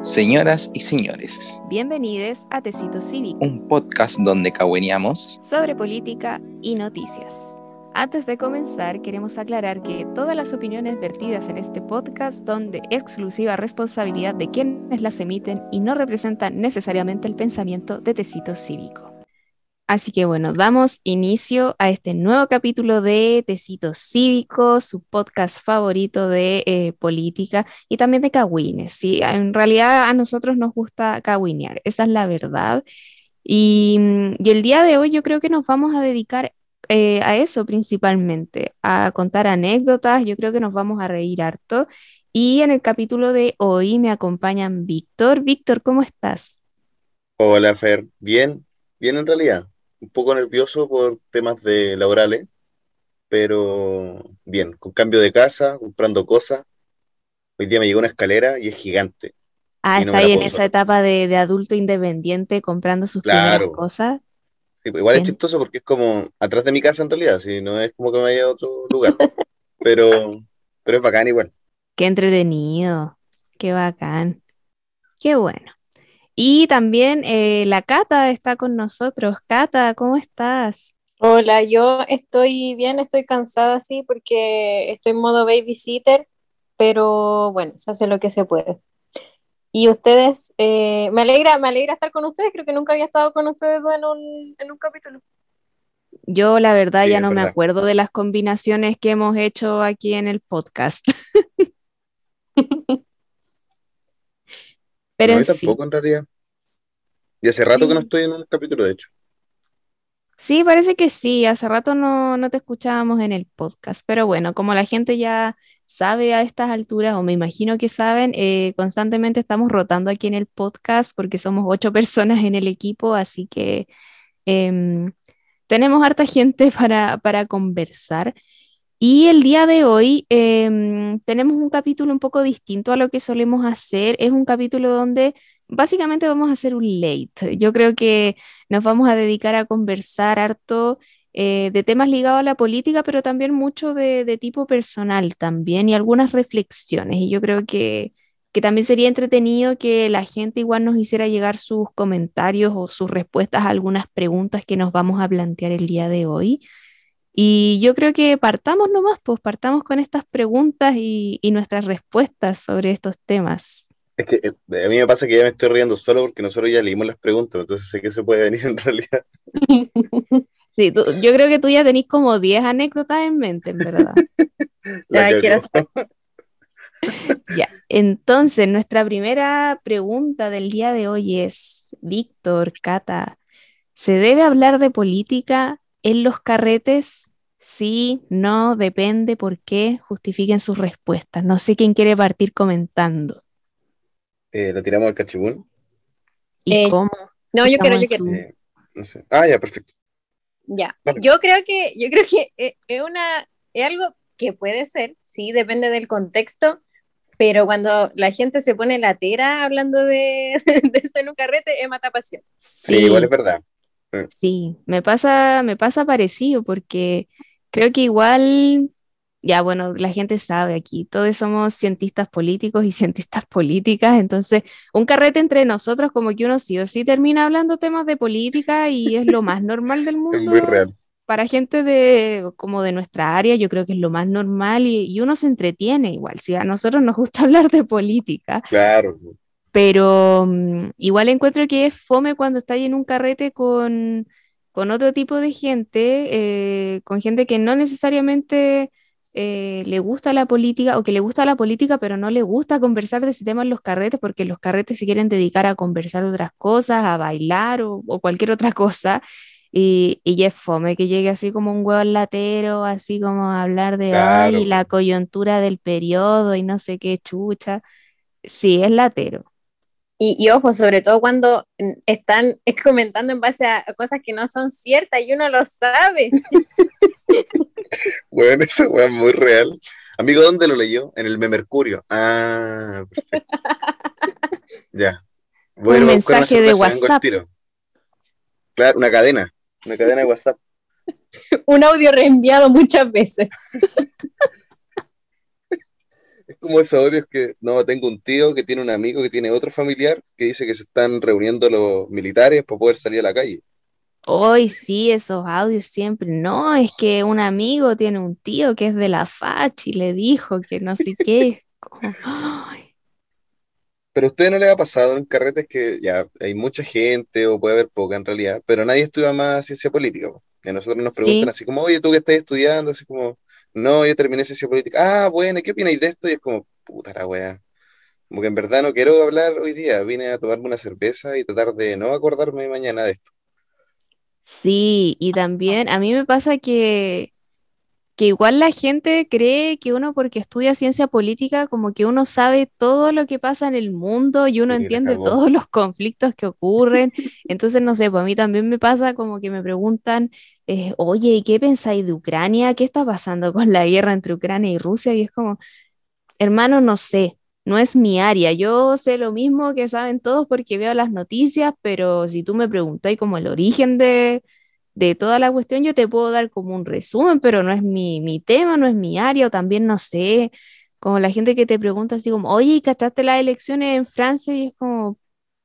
Señoras y señores, Bienvenidos a Tecito Cívico, un podcast donde cagüeneamos sobre política y noticias. Antes de comenzar, queremos aclarar que todas las opiniones vertidas en este podcast son de exclusiva responsabilidad de quienes las emiten y no representan necesariamente el pensamiento de Tecito Cívico. Así que bueno, damos inicio a este nuevo capítulo de Tecito Cívico, su podcast favorito de eh, política y también de cagüines. ¿sí? En realidad a nosotros nos gusta cagüinear, esa es la verdad. Y, y el día de hoy yo creo que nos vamos a dedicar eh, a eso principalmente, a contar anécdotas, yo creo que nos vamos a reír harto. Y en el capítulo de hoy me acompañan Víctor. Víctor, ¿cómo estás? Hola Fer, bien, bien en realidad. Un poco nervioso por temas de laborales, pero bien, con cambio de casa, comprando cosas. Hoy día me llegó una escalera y es gigante. Ah, no está ahí en esa sacar. etapa de, de adulto independiente comprando sus primeras cosas. Sí, pues igual es chistoso porque es como atrás de mi casa en realidad, si no es como que me vaya a otro lugar. Pero, pero es bacán igual. Qué entretenido, qué bacán, qué bueno. Y también eh, la Cata está con nosotros. Cata, ¿cómo estás? Hola, yo estoy bien, estoy cansada, sí, porque estoy en modo babysitter, pero bueno, se hace lo que se puede. Y ustedes, eh, me alegra, me alegra estar con ustedes, creo que nunca había estado con ustedes dos en un, en un capítulo. Yo la verdad Sí, ya no me acuerdo de las combinaciones que hemos hecho aquí en el podcast. Pero No, fin, tampoco en realidad. Y hace rato que no Sí. estoy en un capítulo, de hecho. sí, parece que sí. Hace rato no, no te escuchábamos en el podcast. Pero bueno, como la gente ya sabe a estas alturas, o me imagino que saben, eh, constantemente estamos rotando aquí en el podcast porque somos ocho personas en el equipo, así que em, tenemos harta gente para, para conversar. Y el día de hoy em, tenemos un capítulo un poco distinto a lo que solemos hacer. Es un capítulo donde básicamente vamos a hacer un late. Yo creo que nos vamos a dedicar a conversar harto eh, de temas ligados a la política, pero también mucho de, de tipo personal también y algunas reflexiones. Y yo creo que, que también sería entretenido que la gente igual nos hiciera llegar sus comentarios o sus respuestas a algunas preguntas que nos vamos a plantear el día de hoy. Y yo creo que partamos nomás, pues partamos con estas preguntas y, y nuestras respuestas sobre estos temas. Es que eh, a mí me pasa que ya me estoy riendo solo porque nosotros ya leímos las preguntas, entonces sé que se puede venir en realidad. Sí, tú- yo creo que tú ya tenés como 10 anécdotas en mente, en verdad. La Ya, quiero cagó. Ya, entonces nuestra primera pregunta del día de hoy es, Víctor, Cata, ¿se debe hablar de política en los carretes? Sí, no, depende, ¿por qué? Justifiquen sus respuestas. No sé quién quiere partir comentando. Eh, lo tiramos al cachibún. ¿Y Eh, cómo? No, yo quiero, Estamos yo quiero. su- Eh, no sé. Ah, ya, perfecto. Ya, yo creo que, yo creo que es, es una, es algo que puede ser, sí, depende del contexto, pero cuando la gente se pone latera hablando de, de eso en un carrete, es mata pasión. Sí, igual es verdad. Sí, me pasa, me pasa parecido porque creo que igual, ya bueno, la gente sabe aquí, todos somos cientistas políticos y cientistas políticas, entonces un carrete entre nosotros como que uno sí o sí termina hablando temas de política y es lo más normal del Es mundo. muy real. Para gente de como de nuestra área, yo creo que es lo más normal y, y uno se entretiene igual, si a nosotros nos gusta hablar de política. Claro. Pero mm, igual encuentro que es fome cuando estás en un carrete con, con otro tipo de gente, eh, con gente que no necesariamente eh, le gusta la política o que le gusta la política, pero no le gusta conversar de ese tema en los carretes porque los carretes se quieren dedicar a conversar otras cosas, a bailar o, o cualquier otra cosa. Y, y ya es fome que llegue así como un huevo latero, así como a hablar de Claro. ay, la coyuntura del periodo y no sé qué chucha. Sí, es latero. Y, y ojo, sobre todo cuando están comentando en base a cosas que no son ciertas y uno lo sabe. Bueno, esa weá es muy real. Amigo, ¿dónde lo leyó? En el Mercurio. Ah, perfecto. Ya. A Un mensaje de WhatsApp. Claro, una cadena. Una cadena de WhatsApp. Un audio reenviado muchas veces. Como esos odios que, no, tengo un tío que tiene un amigo que tiene otro familiar que dice que se están reuniendo los militares para poder salir a la calle. Hoy sí, esos audios siempre. No, es que un amigo tiene un tío que es de la FACH y le dijo que no sé qué. Como, Pero a ustedes no les ha pasado en carretes que ya hay mucha gente o puede haber poca en realidad, pero nadie estudia más ciencia política. po. Y a nosotros nos preguntan Sí. así como, oye, ¿tú qué estás estudiando? Así como, no, yo terminé ciencia política. Ah, bueno, ¿y qué opináis de esto? Y es como, puta la wea. Como que en verdad no quiero hablar hoy día, vine a tomarme una cerveza y tratar de no acordarme mañana de esto. Sí, y también a mí me pasa que, que igual la gente cree que uno porque estudia ciencia política como que uno sabe todo lo que pasa en el mundo y uno entiende todos los conflictos que ocurren. Entonces, no sé, pues a mí también me pasa como que me preguntan, eh, oye, ¿y qué pensáis de Ucrania? ¿Qué está pasando con la guerra entre Ucrania y Rusia? Y es como... Hermano, no sé, no es mi área. Yo sé lo mismo que saben todos porque veo las noticias, pero si tú me preguntáis como el origen de, de toda la cuestión, yo te puedo dar como un resumen, pero no es mi, mi tema, no es mi área, o también no sé, como la gente que te pregunta así como, oye, ¿y ¿cachaste las elecciones en Francia? Y es como,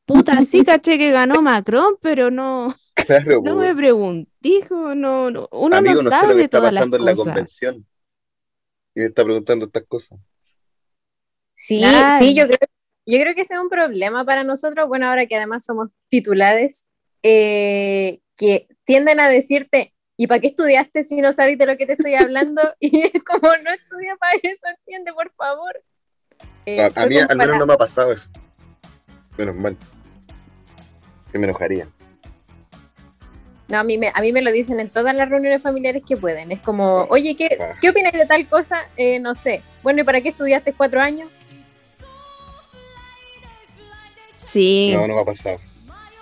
puta, sí caché que ganó Macron, pero no, Claro, no me pregunté, como, no, no, uno Amigo, no no sé sabe lo que de está pasando en la convención. Y me está preguntando estas cosas. Sí, Claro. sí, yo creo, yo creo que ese es un problema para nosotros, bueno, ahora que además somos titulares, eh, que tienden a decirte, ¿y para qué estudiaste si no sabes de lo que te estoy hablando? Y es como, no estudia para eso, entiende, por favor. Eh, A, mí al menos no me ha pasado eso. Menos mal. Que me enojaría. No, a mí, me, a mí me lo dicen en todas las reuniones familiares que pueden. Es como, oye, ¿qué, Ah. ¿qué opinas de tal cosa? Eh, no sé. Bueno, ¿y para qué estudiaste cuatro años? Sí. No, no me ha pasado.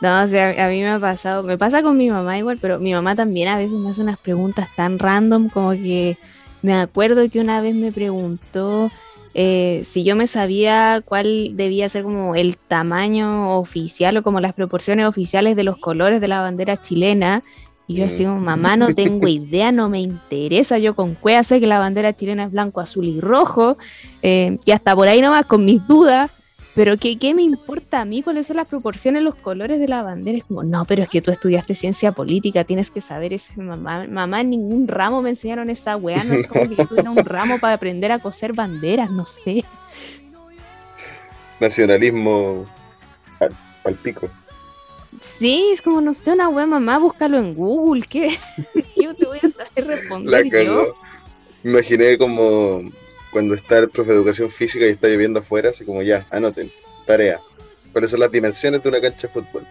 No, o sea, a mí me ha pasado, me pasa con mi mamá igual, pero mi mamá también a veces me hace unas preguntas tan random como que me acuerdo que una vez me preguntó eh, si yo me sabía cuál debía ser como el tamaño oficial o como las proporciones oficiales de los colores de la bandera chilena. Y yo así Mm. como, mamá, no tengo idea, no me interesa. Yo con cueva sé que la bandera chilena es blanco, azul y rojo. eh, y hasta por ahí nomás con mis dudas. Pero ¿qué, qué me importa a mí cuáles son las proporciones, los colores de la bandera? Es como, no, pero es que tú estudiaste ciencia política, tienes que saber eso. Mamá, mamá, en ningún ramo me enseñaron esa weá, no es como que yo tuviera un ramo para aprender a coser banderas, no sé. Nacionalismo al, al pico. Sí, es como, no sé, una weá, mamá, búscalo en Google, ¿qué? Yo te voy a saber La responder yo. imaginé como cuando está el profe de educación física y está lloviendo afuera, así como ya, anoten, tarea. ¿Cuáles son las dimensiones de una cancha de fútbol?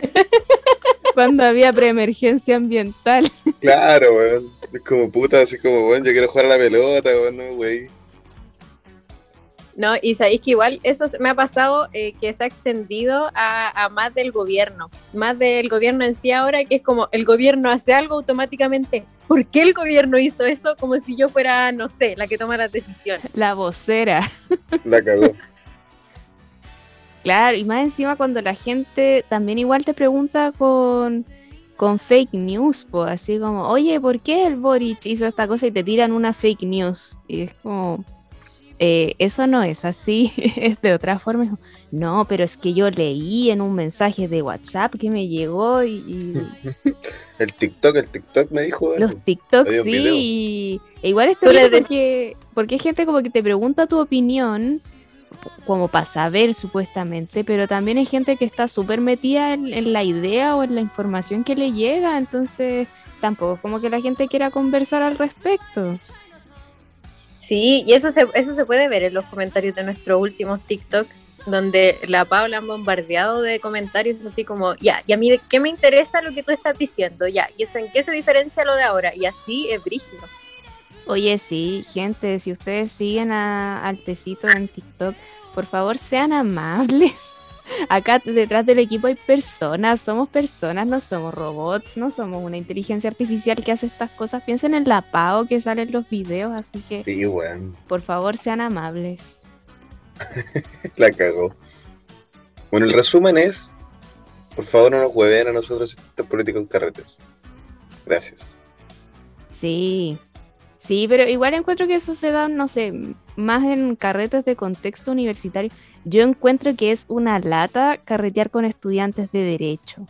Cuando había preemergencia ambiental. Claro, weón. Es como puta, así como, weón, yo quiero jugar a la pelota, weón, no, güey. No, y sabéis que igual eso se- me ha pasado eh, que se ha extendido a, a más del gobierno, más del gobierno en sí ahora, que es como el gobierno hace algo automáticamente. ¿Por qué el gobierno hizo eso? Como si yo fuera, no sé, la que toma las decisiones. La vocera. La cagó. Claro, y más encima cuando la gente también igual te pregunta con, con fake news, pues así como, oye, ¿por qué el Boric hizo esta cosa y te tiran una fake news? Y es como, "Eh, eso no es así, es de otra forma. Es No, pero es que yo leí en un mensaje de WhatsApp que me llegó y, y El TikTok, el TikTok me dijo. los un sí, y e igual es terrible des- porque, porque hay gente como que te pregunta tu opinión, como para saber supuestamente, pero también hay gente que está súper metida en, en la idea o en la información que le llega, entonces tampoco es como que la gente quiera conversar al respecto. Sí, y eso se, eso se puede ver en los comentarios de nuestros últimos TikTok, donde la Paula han bombardeado de comentarios así como, ya, y a mí qué me interesa lo que tú estás diciendo, ya, y eso en qué se diferencia lo de ahora, y así es brígido. Oye, sí, gente, si ustedes siguen a, al tecito en TikTok, por favor sean amables. Acá detrás del equipo hay personas, somos personas, no somos robots, no somos una inteligencia artificial que hace estas cosas. Piensen en la PAO que sale en los videos, así que Sí, weón. por favor sean amables. La cagó. Bueno, el resumen es, por favor no nos hueven a nosotros estos políticos en carretes. Gracias. Sí, sí, pero igual encuentro que eso se da, no sé, más en carretes de contexto universitario, yo encuentro que es una lata carretear con estudiantes de derecho.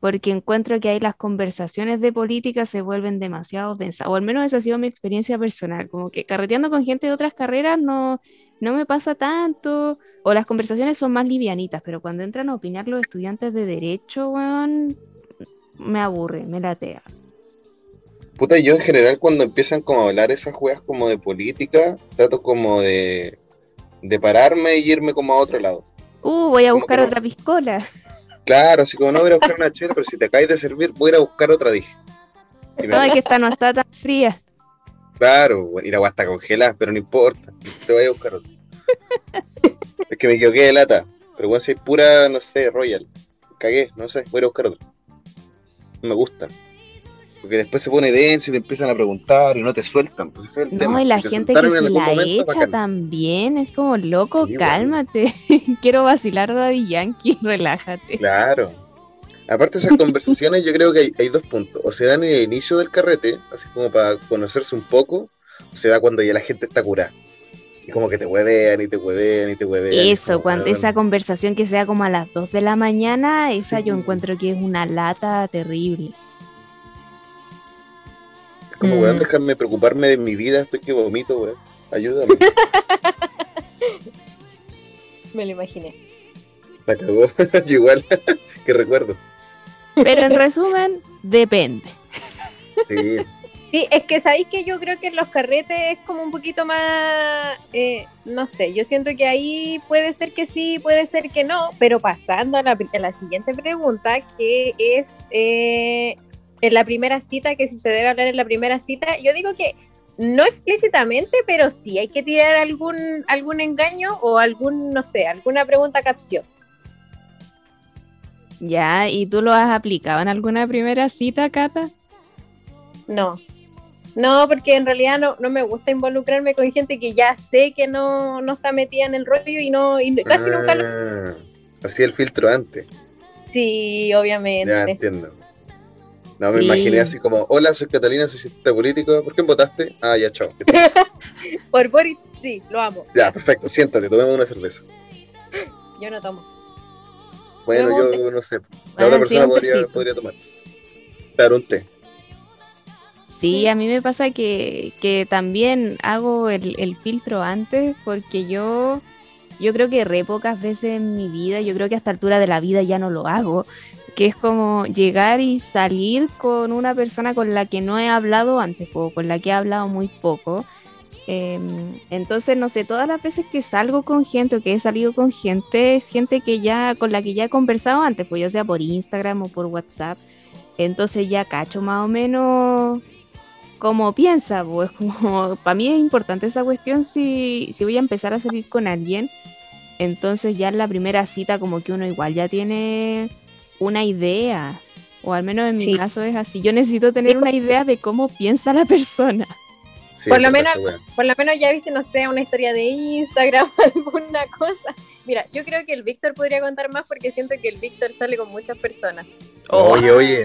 Porque encuentro que ahí las conversaciones de política se vuelven demasiado densas. O al menos esa ha sido mi experiencia personal. Como que carreteando con gente de otras carreras no, no me pasa tanto. O las conversaciones son más livianitas. Pero cuando entran a opinar los estudiantes de derecho, weón, me aburre, me latea. Puta, yo en general cuando empiezan como a hablar esas juegas como de política, trato como de, de pararme y irme como a otro lado. Uh, voy a ¿Cómo buscar no? otra piscola. Claro, así como no voy a buscar una chela, pero si te acabas de servir, voy a ir a buscar otra, dije. Me- Ay, que esta no está tan fría. Claro, bueno, y la agua está congelada, pero no importa, te voy a buscar otra. es que me equivoqué de lata, pero bueno, si es pura, no sé, Royal, cagué, no sé, voy a ir a buscar otra. No me gusta. Porque después se pone denso y te empiezan a preguntar y no te sueltan. pues, ese es el No, tema. y la Si gente que se la momento, echa bacán. también. Es como, loco, Sí, bueno. cálmate. Quiero vacilar Daddy Yankee, relájate. Claro. Aparte de esas conversaciones, yo creo que hay, hay dos puntos. O se dan en el inicio del carrete, así como para conocerse un poco, o se da cuando ya la gente está curada. Y como que te huevean y te huevean y te huevean. Eso, cuando esa conversación que sea como a las 2 de la mañana, esa yo Sí. encuentro que es una lata terrible. Como, weón, Mm. déjame preocuparme de mi vida, estoy que vomito, weón. Ayúdame. Me lo imaginé. La cagó. Igual, que recuerdo. Pero en resumen, depende. Sí. Sí, es que sabéis que yo creo que en los carretes es como un poquito más, eh, no sé, yo siento que ahí puede ser que sí, puede ser que no, pero pasando a la, pri- a la siguiente pregunta, que es eh, en la primera cita, que si se debe hablar en la primera cita, yo digo que no explícitamente, pero sí hay que tirar algún, algún engaño o algún, no sé, alguna pregunta capciosa. Ya, ¿y tú lo has aplicado en alguna primera cita, Cata? No. No, porque en realidad no, no me gusta involucrarme con gente que ya sé que no, no está metida en el rollo y no y casi nunca lo... Ah, Hacía el filtro antes. Sí, Ya obviamente. entiendo. No, me imaginé así como, hola, soy Catalina, soy cientista político, ¿por quién votaste? Ah, ya, chao. Por Boris, sí, lo amo. Ya, perfecto, siéntate, tomemos una cerveza. Yo no tomo. Bueno, yo no sé, la otra persona podría tomar. Claro, un té. Sí, a mí me pasa que, que también hago el, el filtro antes porque yo, yo creo que re pocas veces en mi vida, yo creo que a esta altura de la vida ya no lo hago, que es como llegar y salir con una persona con la que no he hablado antes o con la que he hablado muy poco. Em, entonces, no sé, todas las veces que salgo con gente o que he salido con gente, es gente que ya, con la que ya he conversado antes, pues ya sea por Instagram o por WhatsApp. Entonces ya cacho más o menos como piensa, pues como para mí es importante esa cuestión si, si voy a empezar a salir con alguien. Entonces ya en la primera cita como que uno igual ya tiene una idea. O al menos en mi Sí. caso es así. Yo necesito tener una idea de cómo piensa la persona. Sí, Por lo menos-. Por lo menos ya viste, no sé, una historia de Instagram, alguna cosa. Mira, yo creo que el Víctor podría contar más porque siento que el Víctor sale con muchas personas. Oye, oye.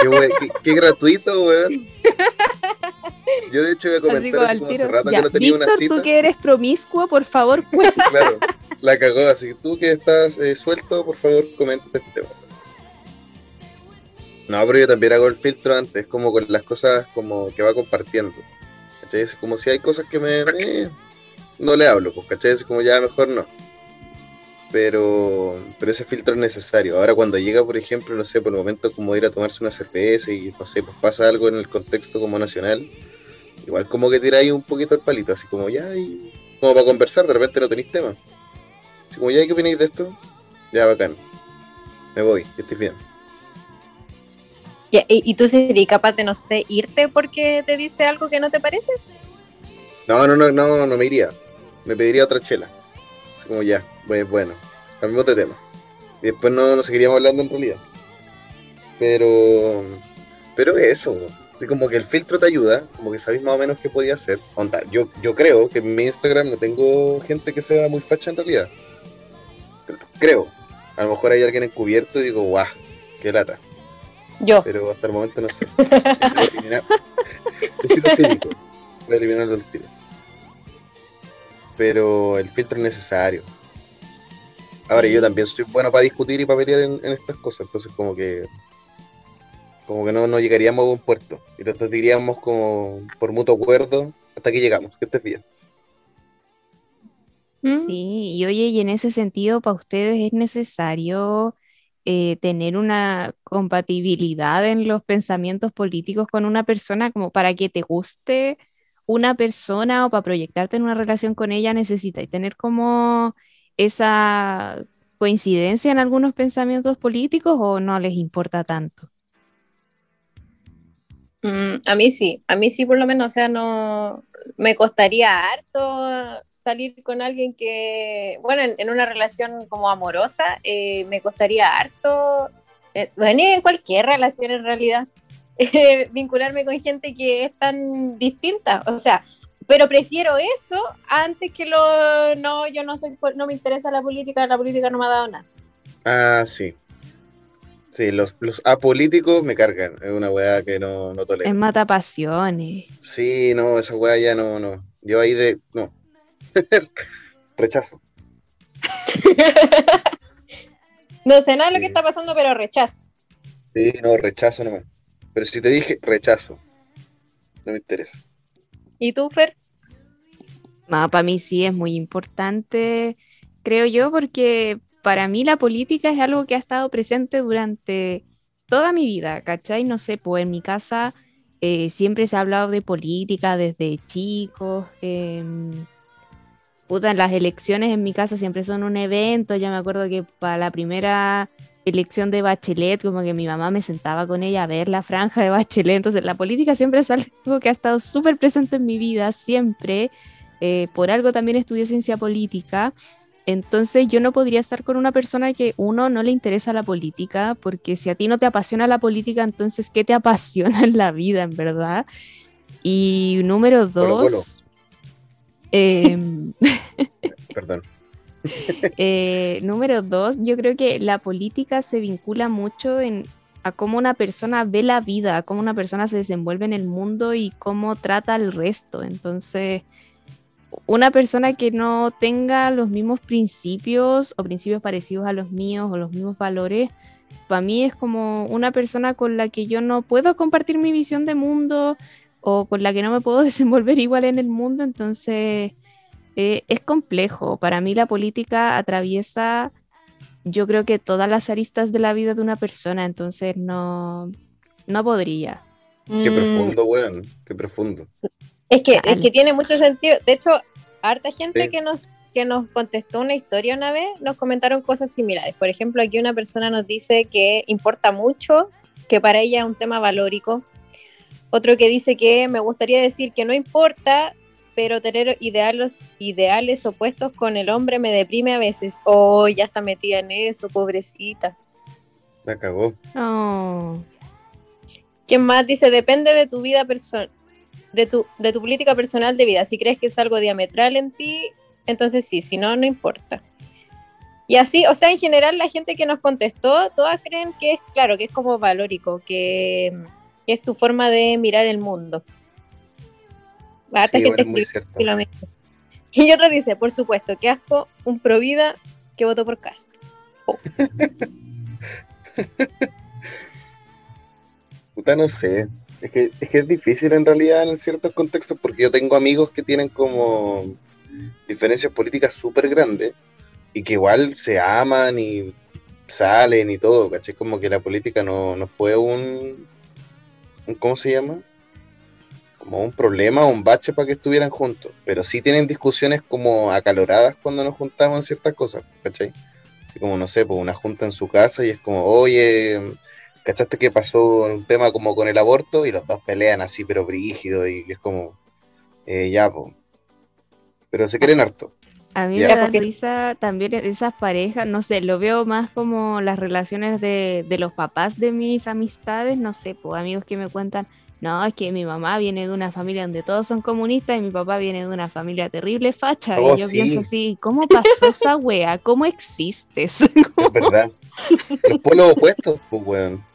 Qué, we- qué- qué gratuito, weón. Yo de hecho iba a Así comentar como así como hace rato Ya, que no tenía Víctor, una cita. tú que eres promiscuo, por favor, cuenta. Claro, la cagó. Así que tú que estás eh, suelto, por favor, comenta este tema. No, pero yo también hago el filtro antes, como con las cosas como que va compartiendo. ¿Cachai? Es como si hay cosas que me... eh, no le hablo, pues, ¿cachai? Es como ya mejor no. Pero, pero ese filtro es necesario. Ahora cuando llega, por ejemplo, no sé, por el momento como ir a tomarse una cerveza y no sé, pues pasa algo en el contexto como nacional, igual como que tiráis un poquito el palito, así como ya, y como para conversar, de repente no tenéis tema. Así como ya, ¿qué opináis de esto? Ya, bacán. Me voy, que estés bien. ¿Y, tú serías capaz de, no sé, irte porque te dice algo que no te parece? No, no, no, no, no me iría. Me pediría otra chela. Así como ya, pues bueno, cambiamos de tema. Y después no, no seguiríamos hablando en realidad. Pero, pero eso, como que el filtro te ayuda, como que sabéis más o menos qué podía hacer. Onda, yo, yo creo que en mi Instagram no tengo gente que sea muy facha en realidad. Creo. A lo mejor hay alguien encubierto y digo, guau, qué lata. Yo. Pero hasta el momento no sé. Voy a eliminar. Besito cínico. Voy a eliminarlo al tiro. pero el filtro es necesario. Ahora, yo también soy bueno para discutir y para pelear en, en estas cosas, entonces como que como que no, no llegaríamos a un puerto y nosotros diríamos como por mutuo acuerdo hasta que llegamos, que estés bien. ¿Mm? Sí, y oye, y en ese sentido, para ustedes es necesario eh, tener una compatibilidad en los pensamientos políticos con una persona como para que te guste una persona o para proyectarte en una relación con ella necesitas tener como esa coincidencia en algunos pensamientos políticos o no les importa tanto? Mm, a mí sí, a mí sí por lo menos, o sea, no me costaría harto salir con alguien que, bueno, en, una relación como amorosa, eh, me costaría harto, eh, bueno, en cualquier relación en realidad, eh, vincularme con gente que es tan distinta, o sea, pero prefiero eso antes que lo, no, yo no soy, no me interesa la política, la política no me ha dado nada. Ah, sí, Sí, los, los apolíticos me cargan. Es una weá que no, no tolero. Es mata pasiones. Sí, no, esa weá ya no, no. Yo ahí de. No. rechazo. no sé nada de lo que está pasando, pero rechazo. Sí, no, rechazo nomás. Pero si te dije rechazo, no me interesa. ¿Y tú, Fer? No, para mí sí es muy importante, creo yo, porque para mí la política es algo que ha estado presente durante toda mi vida, ¿cachai? No sé, pues en mi casa eh, siempre se ha hablado de política desde chicos. Eh, puta, las elecciones en mi casa siempre son un evento. Ya me acuerdo que para la primera elección de Bachelet, como que mi mamá me sentaba con ella a ver la franja de Bachelet. Entonces, la política siempre es algo que ha estado súper presente en mi vida, siempre. Eh, por algo también estudié ciencia política. Entonces yo no podría estar con una persona que uno no le interesa la política, porque si a ti no te apasiona la política, entonces ¿qué te apasiona en la vida, en verdad? Y número dos... Em, Perdón. Eh, número dos, yo creo que la política se vincula mucho en, a cómo una persona ve la vida, a cómo una persona se desenvuelve en el mundo y cómo trata al resto. Entonces, una persona que no tenga los mismos principios o principios parecidos a los míos o los mismos valores, para mí es como una persona con la que yo no puedo compartir mi visión de mundo o con la que no me puedo desenvolver igual en el mundo, entonces eh, es complejo. Para mí la política atraviesa, yo creo que todas las aristas de la vida de una persona, entonces no, no podría. Qué mm. profundo, weón, qué profundo. Es que, es que tiene mucho sentido. De hecho, harta gente que nos que nos contestó una historia una vez, nos comentaron cosas similares. Por ejemplo, aquí una persona nos dice que importa mucho, que para ella es un tema valórico. Otro que dice que me gustaría decir que no importa, pero tener ideales, ideales opuestos con el hombre me deprime a veces. Oh, ya está metida en eso, pobrecita. La cagó. Oh. ¿Quién más dice? Depende de tu vida personal de tu, de tu política personal de vida. Si crees que es algo diametral en ti, entonces sí, si no, no importa. Y así, o sea, en general la gente que nos contestó, todas creen que es, claro, que es como valórico, que, es tu forma de mirar el mundo. gente Y otro dice, por supuesto, que asco, un pro vida que votó por Cast. Oh. Puta, no sé. Es que, es que es difícil en realidad en ciertos contextos porque yo tengo amigos que tienen como diferencias políticas súper grandes y que igual se aman y salen y todo, ¿caché? Como que la política no, no fue un, un, ¿cómo se llama? Como un problema o un bache para que estuvieran juntos, pero sí tienen discusiones como acaloradas cuando nos juntamos en ciertas cosas, ¿cachai? Así como, no sé, pues una junta en su casa y es como, oye, ¿Cachaste que pasó un tema como con el aborto y los dos pelean así, pero brígido y es como, eh, ya, pues. Pero se quieren harto. A mí me da risa también esas parejas, no sé, lo veo más como las relaciones de, de los papás de mis amistades, no sé, pues amigos que me cuentan, no, es que mi mamá viene de una familia donde todos son comunistas y mi papá viene de una familia terrible facha. y oh, yo pienso así, ¿cómo pasó esa wea? ¿Cómo existes? Es verdad. Los pueblos opuestos, pues weón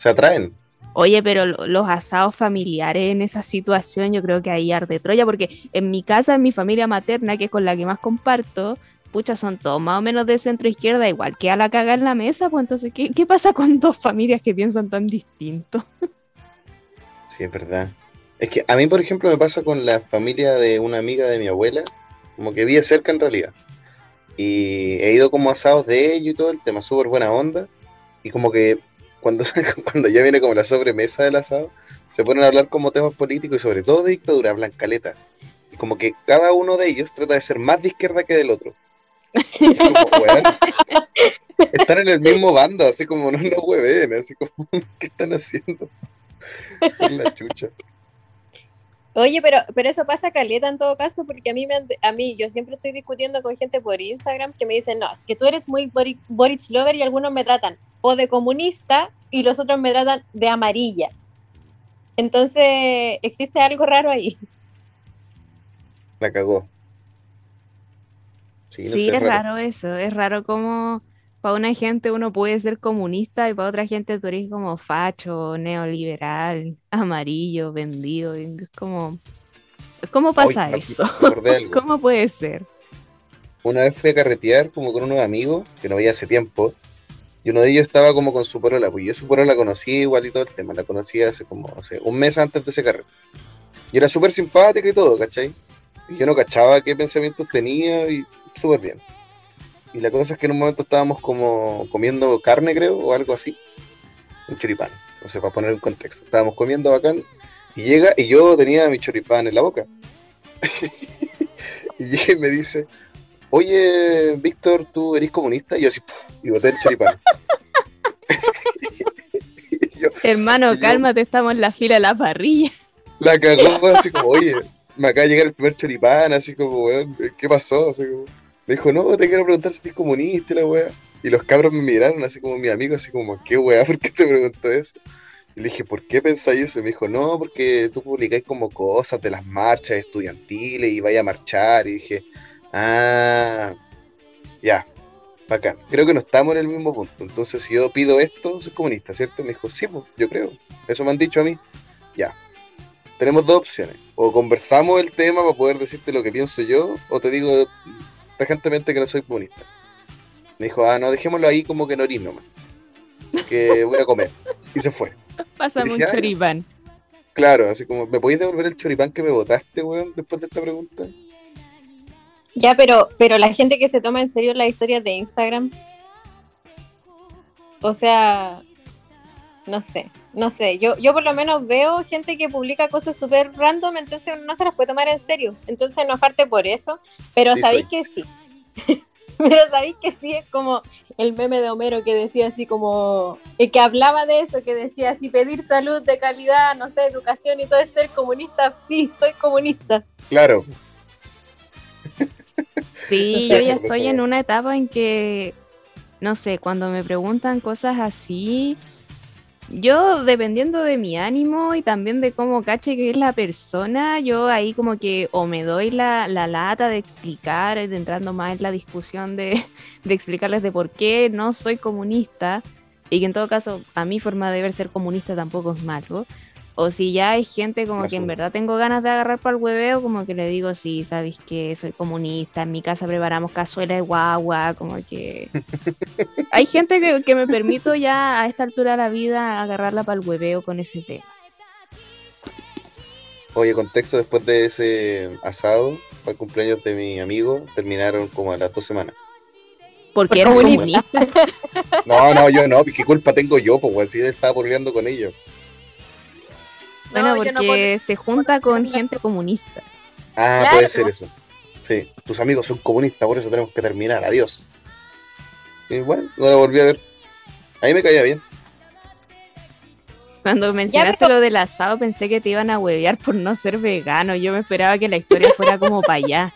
se atraen. Oye, pero lo- los asados familiares en esa situación, yo creo que ahí arde Troya, porque en mi casa, en mi familia materna, que es con la que más comparto, pucha, son todos más o menos de centro izquierda, igual que a la caga en la mesa, pues entonces, ¿qué, qué pasa con dos familias que piensan tan distinto? Sí, es verdad. Es que a mí, por ejemplo, me pasa con la familia de una amiga de mi abuela, como que vive cerca en realidad. Y he ido como asados de ellos y todo el tema, súper buena onda. Y como que cuando, cuando ya viene como la sobremesa del asado, se ponen a hablar como temas políticos y sobre todo de dictadura, blancaleta. Y como que cada uno de ellos trata de ser más de izquierda que del otro. Es como, weón, están en el mismo bando, así como no lo hueven, así como, ¿qué están haciendo? Es la chucha. Oye, pero, pero eso pasa caleta en todo caso, porque a mí, me han- a mí, yo siempre estoy discutiendo con gente por Instagram que me dicen, no, es que tú eres muy Boric, Boric lover y algunos me tratan o de comunista y los otros me tratan de amarilla. Entonces, existe algo raro ahí. La cagó. Sí, no Sí, sé, es raro eso, es raro como para una gente uno puede ser comunista y para otra gente tú eres como facho, neoliberal, amarillo, vendido, es como, ¿cómo pasa eso? ¿Cómo puede ser? Una vez fui a carretear como con unos amigos que no veía hace tiempo. Y uno de ellos estaba como con su porola, pues yo su porola la conocí igual y todo el tema, la conocí hace como, no sé, un mes antes de ese carrete. Y era súper simpática y todo, ¿cachai? Y yo no cachaba qué pensamientos tenía y súper bien. Y la cosa es que en un momento estábamos como comiendo carne, creo, o algo así. Un choripán, no sé, para poner en contexto. Estábamos comiendo bacán y llega y yo tenía mi choripán en la boca. y llega y me dice, oye, Víctor, ¿tú eres comunista? Y yo así, y boté el choripán. Yo, Hermano, yo- cálmate, estamos en la fila de la parrilla. la cagó así como, oye, me acaba de llegar el primer choripán, así como, weón, ¿qué pasó? Así como, me dijo, no, te quiero preguntar si eres comunista la weá. Y los cabros me miraron así como mi amigo, así como, ¿qué weá? ¿Por qué te preguntó eso? Y le dije, ¿por qué pensáis eso? Y me dijo, no, porque tú publicáis como cosas de las marchas estudiantiles y vaya a marchar. Y dije, ah, ya, bacán. Creo que no estamos en el mismo punto. Entonces, si yo pido esto, soy comunista, ¿cierto? Me dijo, sí, pues, yo creo. Eso me han dicho a mí. Ya. Tenemos dos opciones. O conversamos el tema para poder decirte lo que pienso yo, o te digo tajantemente que no soy comunista. Me dijo, ah, no, dejémoslo ahí como que no orís nomás. Que voy a comer. Y se fue. Pásame un Dije, "Ah, ya". choripán. Claro, así como, ¿me podéis devolver el choripán que me botaste, weón, después de esta pregunta? Ya, pero, pero la gente que se toma en serio las historias de Instagram, o sea, no sé, no sé. Yo, yo por lo menos veo gente que publica cosas súper random, entonces no se las puede tomar en serio. Entonces enojarte por eso, pero Sí, sabéis que sí. pero sabéis que sí es como el meme de Homero que decía así como, eh, que hablaba de eso, que decía así, pedir salud de calidad, no sé, educación y todo es ser comunista. Sí, soy comunista. Claro, Sí, yo ya estoy en una etapa en que, no sé, cuando me preguntan cosas así, yo dependiendo de mi ánimo y también de cómo cache que es la persona, yo ahí como que o me doy la, la lata de explicar, de entrando más en la discusión de, de explicarles de por qué no soy comunista y que en todo caso a mi forma de ver ser comunista tampoco es malo. O si ya hay gente como que en verdad tengo ganas de agarrar para el hueveo, como que le digo, sí, sabéis que soy comunista, en mi casa preparamos cazuela de guagua, como que... hay gente que, que me permito ya a esta altura de la vida agarrarla para el hueveo con ese tema. Oye, contexto, después de ese asado, para el cumpleaños de mi amigo, terminaron como a las dos semanas. Porque Por era comunista. comunista. No, no, yo no, ¿qué culpa tengo yo? Pues él estaba peleando con ellos. Bueno, No, yo no porque se junta con gente comunista. Ah, Claro. puede ser eso. Sí, tus amigos son comunistas, por eso tenemos que terminar. Adiós. Y bueno, no la volví a ver. A mí me caía bien. Cuando mencionaste lo del asado pensé que te iban a huevear por no ser vegano. Yo me esperaba que la historia fuera como para allá.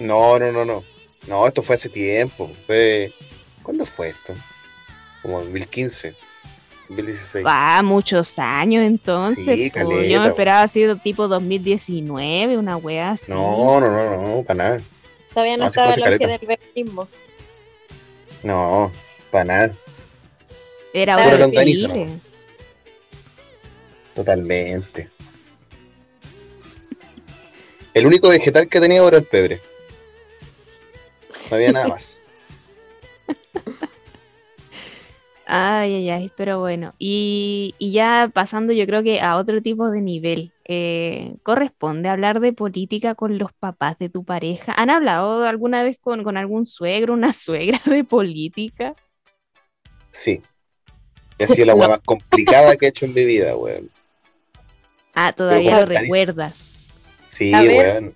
No, no, no, no. No, esto fue hace tiempo. Fue. ¿Cuándo fue esto? Como 2015, 2016. Va, muchos años entonces. Sí, po. Yo caleta, me esperaba así tipo 2019, una wea así. No, no, no, no, para nada. Todavía no, No, estaba el auge caleta. del veganismo. No, para nada. Era otro Chile. Totalmente. El único vegetal que tenía era el pebre. No había nada más. Ay, ay, ay, pero bueno. Y, y ya pasando yo creo que a otro tipo de nivel. eh, ¿corresponde hablar de política con los papás de tu pareja? ¿Han hablado alguna vez con, con algún suegro, una suegra de política? Sí. Y ha sido la weá más complicada que he hecho en mi vida, weón. Ah, todavía lo bueno, recuerdas. Sí, A ver. weón.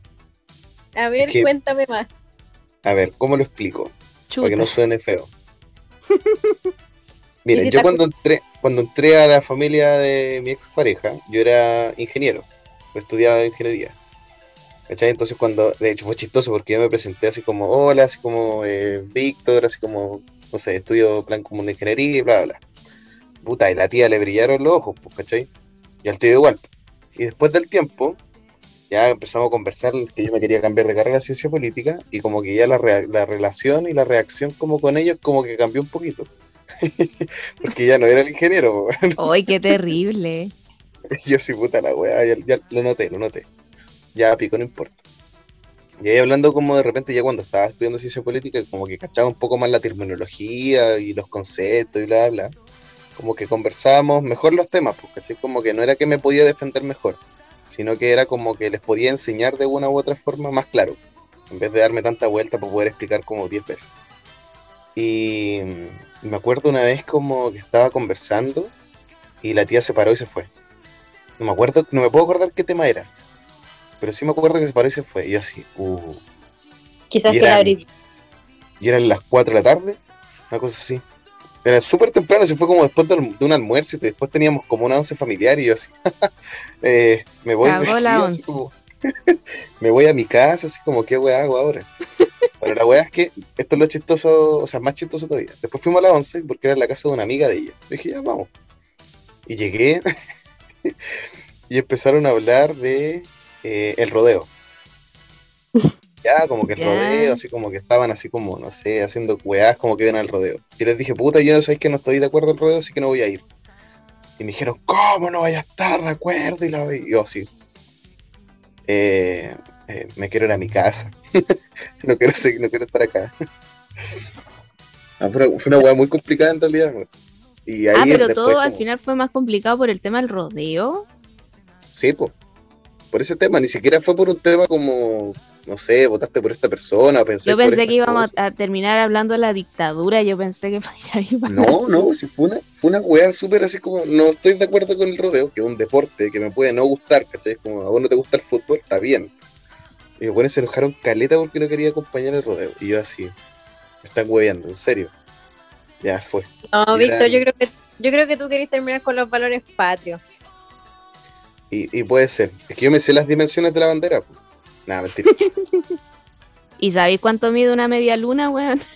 A ver, Es que- cuéntame más. A ver, ¿cómo lo explico? Para que no Chuta. suene feo. ¿Y Miren, si yo cuando entré, cuando entré a la familia de mi expareja, yo era ingeniero, estudiaba ingeniería. ¿Cachai? Entonces cuando, de hecho fue chistoso porque yo me presenté así como, hola, así como eh, Víctor, así como, no sé, estudio plan común de ingeniería y bla, bla. Puta, y la tía le brillaron los ojos, pues, ¿cachai? Y al tío igual. Y después del tiempo, ya empezamos a conversar que yo me quería cambiar de carrera a ciencia política y como que ya la, la relación y la reacción como con ellos como que cambió un poquito. Porque ya no era el ingeniero. ¡Ay, qué terrible! yo sí, puta la weá, ya, ya lo noté, lo noté. Ya pico, no importa. Y ahí hablando como de repente ya cuando estaba estudiando ciencia política, como que cachaba un poco más la terminología y los conceptos y bla, bla. Como que conversábamos mejor los temas, porque así como que no era que me podía defender mejor, sino que era como que les podía enseñar de una u otra forma más claro, en vez de darme tanta vuelta para poder explicar como 10 veces. Y me acuerdo una vez como que estaba conversando y la tía se paró y se fue. No me acuerdo, no me puedo acordar qué tema era. Pero sí me acuerdo que se paró y se fue. Y yo así, uh. Quizás Y que la abrí. Y eran las 4 de la tarde, una cosa así. Era súper temprano, se fue como después de un almuerzo y después teníamos como una once familiar y yo así, eh, me voy de Cagó aquí, la así once. como- me voy a mi casa, así como, ¿qué weá hago ahora? Pero la weá es que esto es lo chistoso, o sea, más chistoso todavía. Después fuimos a la once porque era en la casa de una amiga de ella. Dije, ya vamos. Y llegué y empezaron a hablar de eh, el rodeo. Ya, como que el rodeo, así como que estaban así como, no sé, haciendo weás como que iban al rodeo. Y les dije, puta, yo no sabéis que no estoy de acuerdo al rodeo, así que no voy a ir. Y me dijeron, ¿cómo no vaya a estar de acuerdo? Y la y yo, sí. Eh, eh, me quiero ir a mi casa. no, quiero seguir- no quiero estar acá. Ah, fue, una, fue una weá muy complicada en realidad. Y ahí Ah, pero todo al final fue más complicado por el tema del rodeo. Sí, po. Por ese tema, ni siquiera fue por un tema como, no sé, votaste por esta persona, pensé Yo pensé que íbamos cosas. a, a terminar hablando de la dictadura. Yo pensé que iba No, así. no, si fue una, fue una weá súper así como, no estoy de acuerdo con el rodeo, que es un deporte que me puede no gustar, ¿cachai? Como a vos no te gusta el fútbol, está bien. Y los buenos se enojaron caleta porque no quería acompañar el rodeo. Y yo así, me están hueveando, en serio. Ya fue. No, Víctor, yo creo que yo creo que tú querés terminar con los valores patrios. Y, y puede ser. Es que yo me sé las dimensiones de la bandera. Nada, mentira. ¿Y sabéis cuánto mide una media luna, weón?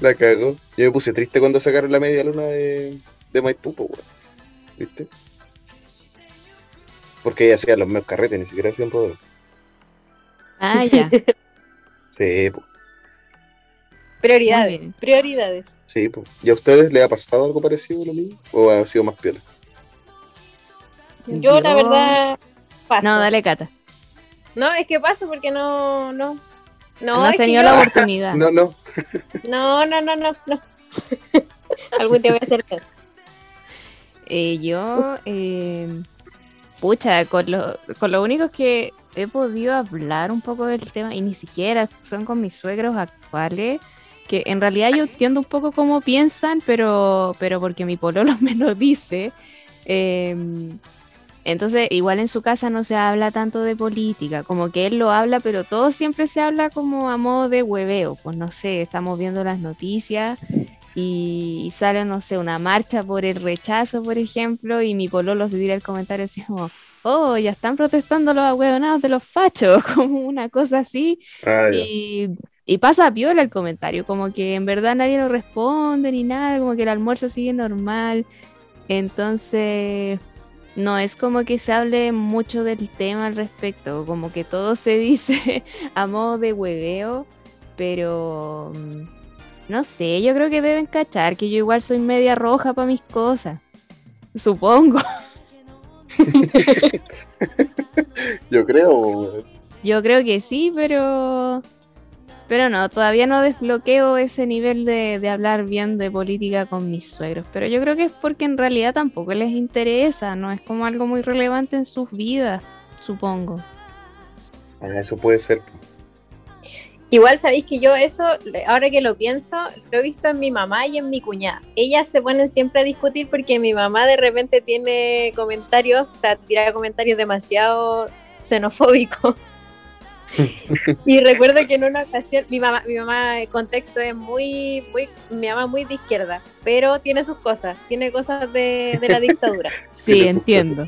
La cagó. Yo me puse triste cuando sacaron la media luna de, de Maipú, weón. ¿Viste? Porque ella hacía los medios carretes, ni siquiera hacían rodeo. Ah, ya. Sí, po, Muy Prioridades, prioridades. sí, po. ¿Y a ustedes les ha pasado algo parecido lo mismo? ¿O ha sido más piola? Yo, la verdad, paso. No, dale, Cata. No, es que paso porque no, no. No, No, que tenido yo- la oportunidad. No, no. no, no, no, no, no. Algún día voy a hacer eso. Eh, yo, eh, pucha, con lo, con lo único que he podido hablar un poco del tema, y ni siquiera son con mis suegros actuales, que en realidad yo entiendo un poco cómo piensan, pero, pero porque mi pololo me lo dice. eh, entonces, igual en su casa no se habla tanto de política, como que él lo habla, pero todo siempre se habla como a modo de hueveo. Pues no sé, estamos viendo las noticias y, sale, no sé, una marcha por el rechazo, por ejemplo, y mi pololo se tira el comentario así como, oh, ya están protestando los ahueonados de los fachos, como una cosa así. Y, y pasa piola el comentario, como que en verdad nadie lo responde ni nada, como que el almuerzo sigue normal. Entonces, no es como que se hable mucho del tema al respecto, como que todo se dice a modo de hueveo, pero, mm, No sé, yo creo que deben cachar que yo igual soy media roja para mis cosas. Supongo. Yo creo. Yo creo que sí, pero. Pero no, todavía no desbloqueo ese nivel de, de hablar bien de política con mis suegros. Pero yo creo que es porque en realidad tampoco les interesa, no es como algo muy relevante en sus vidas, supongo. Ah, Eso puede ser. Igual sabéis que yo eso, ahora que lo pienso, lo he visto en mi mamá y en mi cuñada. Ellas se ponen siempre a discutir porque mi mamá de repente tiene comentarios, o sea, tira comentarios demasiado xenofóbicos. y recuerdo que en una ocasión, mi mamá, mi mamá, el contexto es muy, muy, mi mamá es muy de izquierda, pero tiene sus cosas, tiene cosas de, de la dictadura. Sí, entiendo.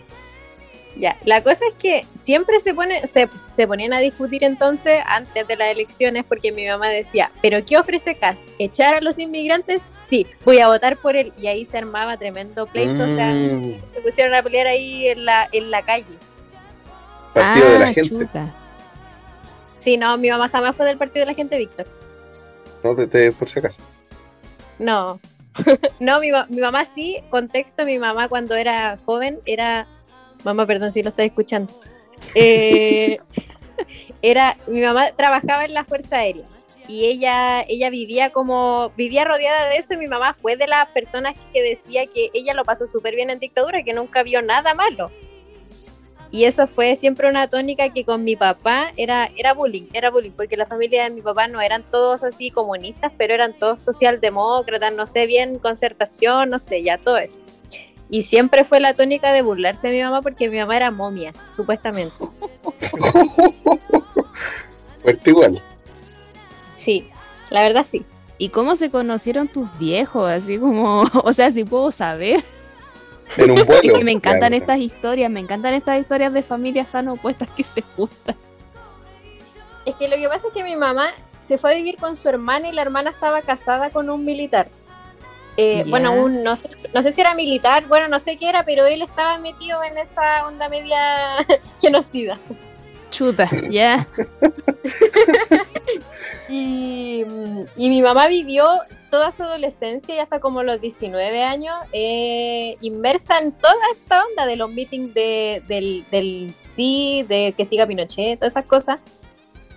Ya, la cosa es que siempre se, pone, se, se ponían a discutir entonces antes de las elecciones porque mi mamá decía, ¿pero qué ofrece CAS? ¿Echar a los inmigrantes? Sí, voy a votar por él. Y ahí se armaba tremendo pleito, o sea, Mm, se pusieron a pelear ahí en la, en la calle. partido de la Ah, gente. chuta. Sí, no, mi mamá jamás fue del partido de la gente, Víctor. No, te- te- por si acaso. No. no, mi, mi mamá sí, contexto, mi mamá cuando era joven era, mamá, perdón si lo estás escuchando, Eh, era, mi mamá trabajaba en la Fuerza Aérea y ella, ella vivía como, vivía rodeada de eso y mi mamá fue de las personas que decía que ella lo pasó súper bien en dictadura, que nunca vio nada malo. Y eso fue siempre una tónica que con mi papá era, era bullying, era bullying, porque la familia de mi papá no eran todos así comunistas, pero eran todos socialdemócratas, no sé, bien concertación, no sé, ya todo eso. Y siempre fue la tónica de burlarse de mi mamá porque mi mamá era momia, supuestamente. Fuerte igual. Sí, la verdad sí. ¿Y cómo se conocieron tus viejos? Así como, o sea, si puedo saber. En un Es vuelo. que me encantan Claro. estas historias, me encantan estas historias de familias tan opuestas que se juntan. Es que lo que pasa es que mi mamá se fue a vivir con su hermana y la hermana estaba casada con un militar. Eh, bueno, un, no, sé, no sé si era militar, bueno, no sé qué era, pero él estaba metido en esa onda media genocida. Chuta, ya. Y, mm, y mi mamá vivió toda su adolescencia y hasta como los 19 años eh, inmersa en toda esta onda de los meetings de, del, del sí, de que siga Pinochet, todas esas cosas.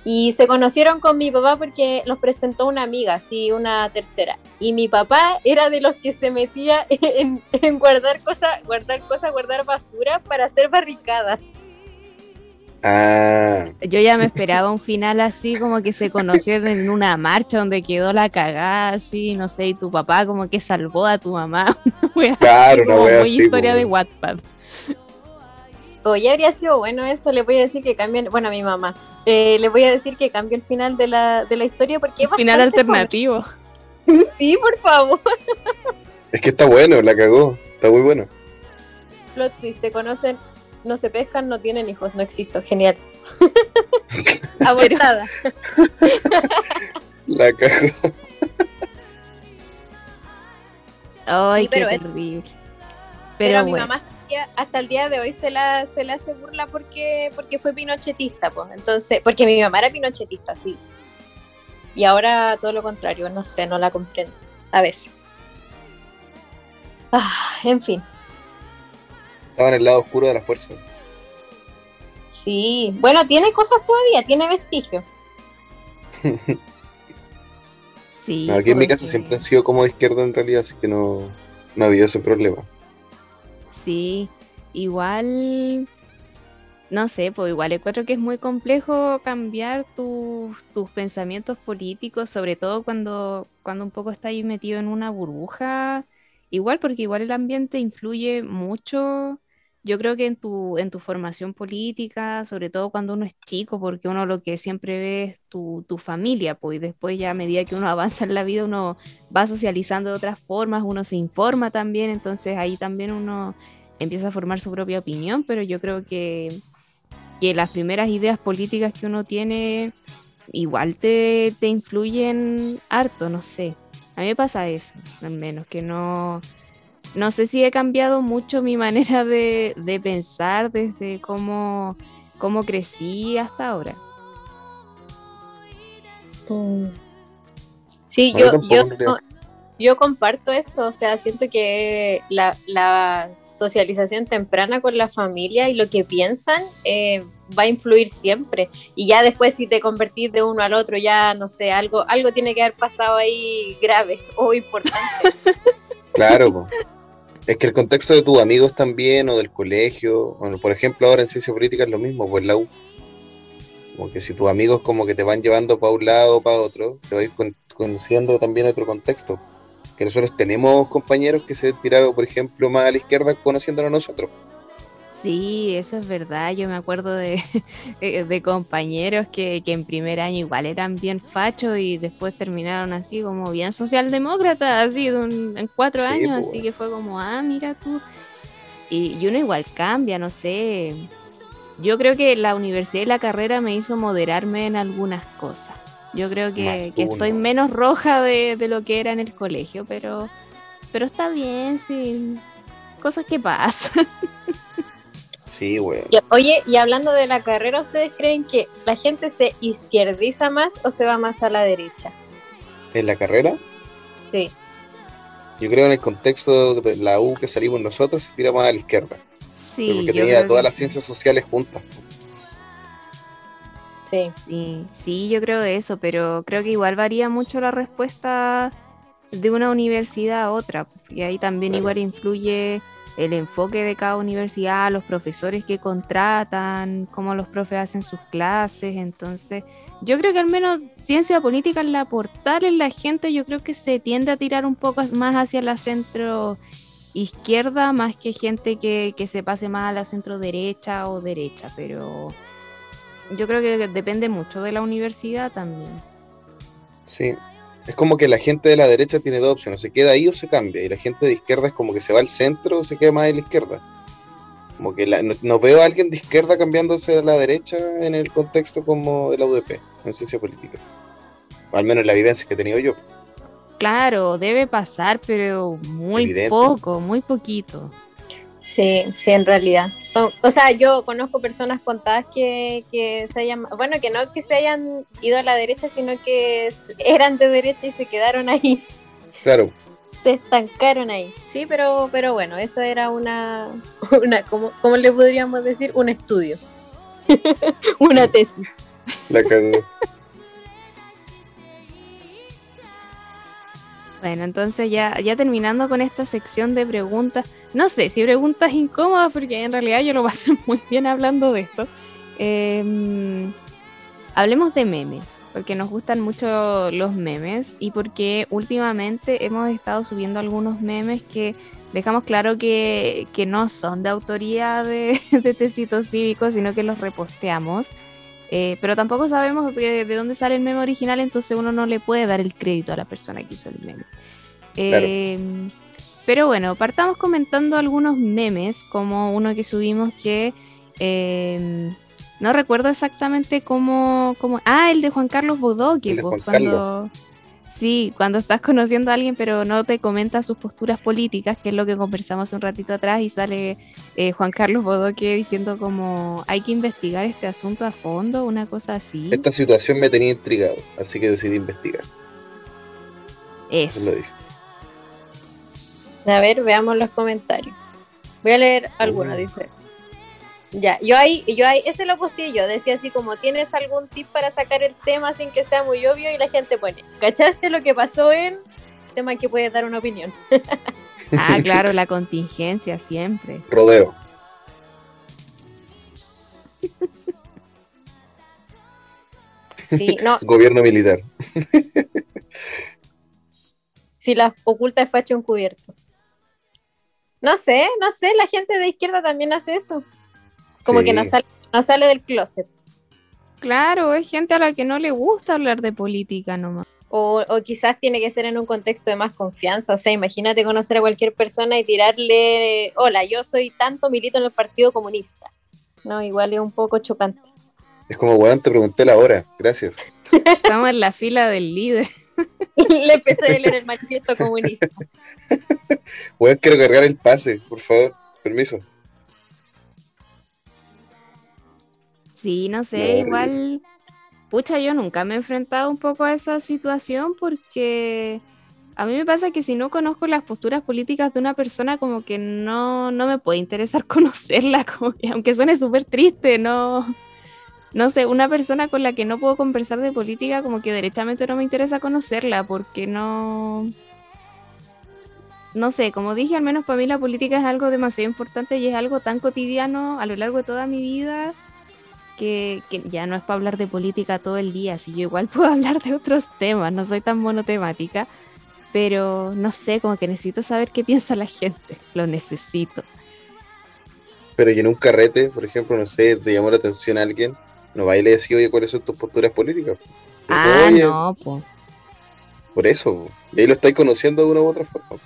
Y se conocieron con mi papá porque los presentó una amiga, sí, una tercera. Y mi papá era de los que se metía en, en guardar cosas, guardar cosas, guardar basura para hacer barricadas. Ah, Yo ya me esperaba un final así, como que se conocieron en una marcha donde quedó la cagada, así, no sé, y tu papá como que salvó a tu mamá. Una wea claro, una como wea muy así. historia de Wattpad. Oye, habría sido bueno eso. Le voy a decir que cambien. Bueno, a mi mamá. Eh, le voy a decir que cambie el final de la, de la historia porque es Final alternativo. Sí, por favor. Es que está bueno, la cagó. Está muy bueno. Plot twist, se conocen, no se pescan, no tienen hijos, no existo. Genial. Abortada. La cagó. Ay, Sí, qué pero terrible. Pero, Pero, a mi mamá día- hasta el día de hoy se la, se la hace burla porque, porque fue pinochetista, pues. Entonces, porque mi mamá era pinochetista, sí. Y ahora todo lo contrario, no sé, no la comprendo. A veces. Ah, en fin. Estaba en el lado oscuro de la fuerza. Sí, bueno, tiene cosas todavía, tiene vestigios. sí. No, aquí en mi casa siempre han sido como de izquierda en realidad, así que no, no ha habido ese problema. Sí, igual, no sé, pues igual encuentro que es muy complejo cambiar tus, pensamientos políticos, sobre todo cuando, cuando un poco estás metido en una burbuja. Igual, porque igual el ambiente influye mucho, yo creo que en tu, en tu formación política, sobre todo cuando uno es chico, porque uno lo que siempre ve es tu, tu familia, pues y después ya a medida que uno avanza en la vida, uno va socializando de otras formas, uno se informa también, entonces ahí también uno empieza a formar su propia opinión, pero yo creo que, que las primeras ideas políticas que uno tiene igual te, te influyen harto, no sé. A mí me pasa eso, al menos, que no, no sé si he cambiado mucho mi manera de, de pensar desde cómo, cómo crecí hasta ahora. Sí, yo, yo, yo comparto eso, o sea, siento que la, la socialización temprana con la familia y lo que piensan eh, va a influir siempre. Y ya después si te convertís de uno al otro, ya no sé, algo, algo tiene que haber pasado ahí grave o importante. Claro. Es que el contexto de tus amigos también, o del colegio, bueno, por ejemplo, ahora en ciencia política es lo mismo, pues la U. Como que si tus amigos como que te van llevando para un lado o para otro, te con- conociendo también otro contexto. Que nosotros tenemos compañeros que se tiraron, por ejemplo, más a la izquierda conociéndonos nosotros. Sí, eso es verdad. Yo me acuerdo de, de- de compañeros que, que en primer año igual eran bien fachos y después terminaron así como bien socialdemócratas, así de un- en cuatro Sí, años, pues. así que fue como, ah, mira tú. Y, y uno igual cambia, no sé. Yo creo que la universidad y la carrera me hizo moderarme en algunas cosas. Yo creo que, estoy menos roja de, de lo que era en el colegio, pero, pero está bien, sí. Cosas que pasan. Sí, güey. Oye, y hablando de la carrera, ¿ustedes creen que la gente se izquierdiza más o se va más a la derecha? En la carrera, Sí. yo creo en el contexto de la U que salimos nosotros, se tira más a la izquierda. Sí, porque tenía todas que las sí. ciencias sociales juntas. Sí. Sí, sí, yo creo eso, pero creo que igual varía mucho la respuesta de una universidad a otra. Y ahí también Claro. igual influye el enfoque de cada universidad, los profesores que contratan, cómo los profes hacen sus clases. Entonces, yo creo que al menos ciencia política en la portal en la gente, yo creo que se tiende a tirar un poco más hacia la centro izquierda, más que gente que, que se pase más a la centro derecha o derecha, pero yo creo que depende mucho de la universidad también. Sí. Es como que la gente de la derecha tiene dos opciones, se queda ahí o se cambia. Y la gente de izquierda es como que se va al centro o se queda más en la izquierda. Como que la- no, no veo a alguien de izquierda cambiándose a la derecha en el contexto como de la UDP, en ciencia política. O al menos la vivencia que he tenido yo. Claro, debe pasar, pero muy Evidente. poco, muy poquito. Sí, sí, en realidad. Son, o sea, yo conozco personas contadas que, que se hayan, bueno, que no que se hayan ido a la derecha, sino que eran de derecha y se quedaron ahí, Claro, se estancaron ahí. Sí, pero, pero bueno, eso era una, una ¿cómo, cómo le podríamos decir? Un estudio, una tesis. la cagó. Bueno, entonces ya, ya terminando con esta sección de preguntas, no sé si preguntas incómodas, porque en realidad yo lo pasé muy bien hablando de esto. Eh, hablemos de memes, porque nos gustan mucho los memes y porque últimamente hemos estado subiendo algunos memes que dejamos claro que, que no son de autoría de, de Tecitos Cívicos, sino que los reposteamos. Eh, pero tampoco sabemos de, de dónde sale el meme original, entonces uno no le puede dar el crédito a la persona que hizo el meme. Claro. Eh, pero bueno, partamos comentando algunos memes, como uno que subimos que eh, no recuerdo exactamente cómo, cómo... Ah, el de Juan Carlos Bodoque, pues, cuando... Sí, cuando estás conociendo a alguien pero no te comenta sus posturas políticas, que es lo que conversamos un ratito atrás, y sale eh, Juan Carlos Bodoque diciendo como hay que investigar este asunto a fondo, una cosa así. Esta situación me tenía intrigado, así que decidí investigar. Eso Eso. lo dice. A ver, veamos los comentarios. Voy a leer algunos, dice. Ya, yo ahí, yo ahí, ese lo posteé yo, decía así como, ¿tienes algún tip para sacar el tema sin que sea muy obvio? Y la gente pone, ¿cachaste lo que pasó en? Tema que puedes dar una opinión. Ah, claro, la contingencia siempre. Rodeo. Sí, no, Gobierno militar. si las oculta es facho encubierto. No sé, no sé, la gente de izquierda también hace eso. Como Sí. que no sale, no sale del closet. Claro, es gente a la que no le gusta hablar de política nomás. O, o quizás tiene que ser en un contexto de más confianza. O sea, imagínate conocer a cualquier persona y tirarle, hola, yo soy tanto milito en el Partido Comunista. No, igual es un poco chocante. Es como, weón, te pregunté la hora. Gracias. Estamos en la fila del líder. Le empecé a leer el manifiesto comunista. Weón, quiero cargar el pase, por favor. Permiso. Sí, no sé, igual pucha, yo nunca me he enfrentado un poco a esa situación porque a mí me pasa que si no conozco las posturas políticas de una persona, como que no, no me puede interesar conocerla, como que, aunque suene súper triste, no, no sé, una persona con la que no puedo conversar de política, como que derechamente no me interesa conocerla, porque no, no sé, como dije, al menos para mí la política es algo demasiado importante y es algo tan cotidiano a lo largo de toda mi vida que, que ya no es para hablar de política todo el día, si yo igual puedo hablar de otros temas, no soy tan monotemática, pero no sé, como que necesito saber qué piensa la gente, lo necesito. Pero y en un carrete, por ejemplo, no sé, te llamó la atención a alguien, no va y le decís, oye, ¿cuáles son tus posturas políticas? Ah, Oye, no, pues. Por eso, po. y ahí lo estáis conociendo de una u otra forma. po.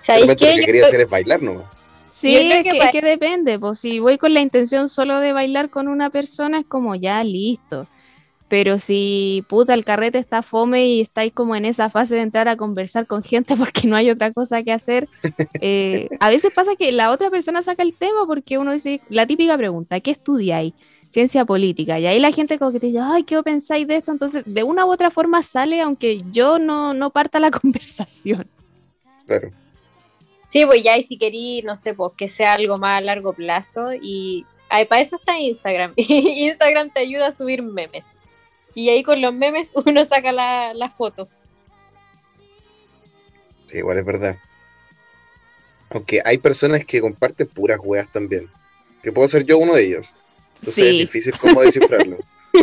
¿Sabéis Realmente qué? lo que Yo quería creo- hacer es bailar, ¿no? Sí, Yo creo es que es que depende, pues si voy con la intención solo de bailar con una persona es como ya listo. Pero si puta el carrete está fome y estáis como en esa fase de entrar a conversar con gente porque no hay otra cosa que hacer, eh, a veces pasa que la otra persona saca el tema porque uno dice, la típica pregunta, ¿qué estudiáis? Ciencia política. Y ahí la gente como que te dice, ay, ¿qué pensáis de esto? Entonces, de una u otra forma sale aunque yo no, no parta la conversación. Claro. Sí, pues ya, y si querí, no sé, pues que sea algo más a largo plazo. Y ay, para eso está Instagram. Instagram te ayuda a subir memes. Y ahí con los memes uno saca la, la foto. Sí, igual es verdad. Aunque hay personas que comparten puras weas también. Que puedo ser yo uno de ellos. Entonces es Sí, difícil como descifrarlo.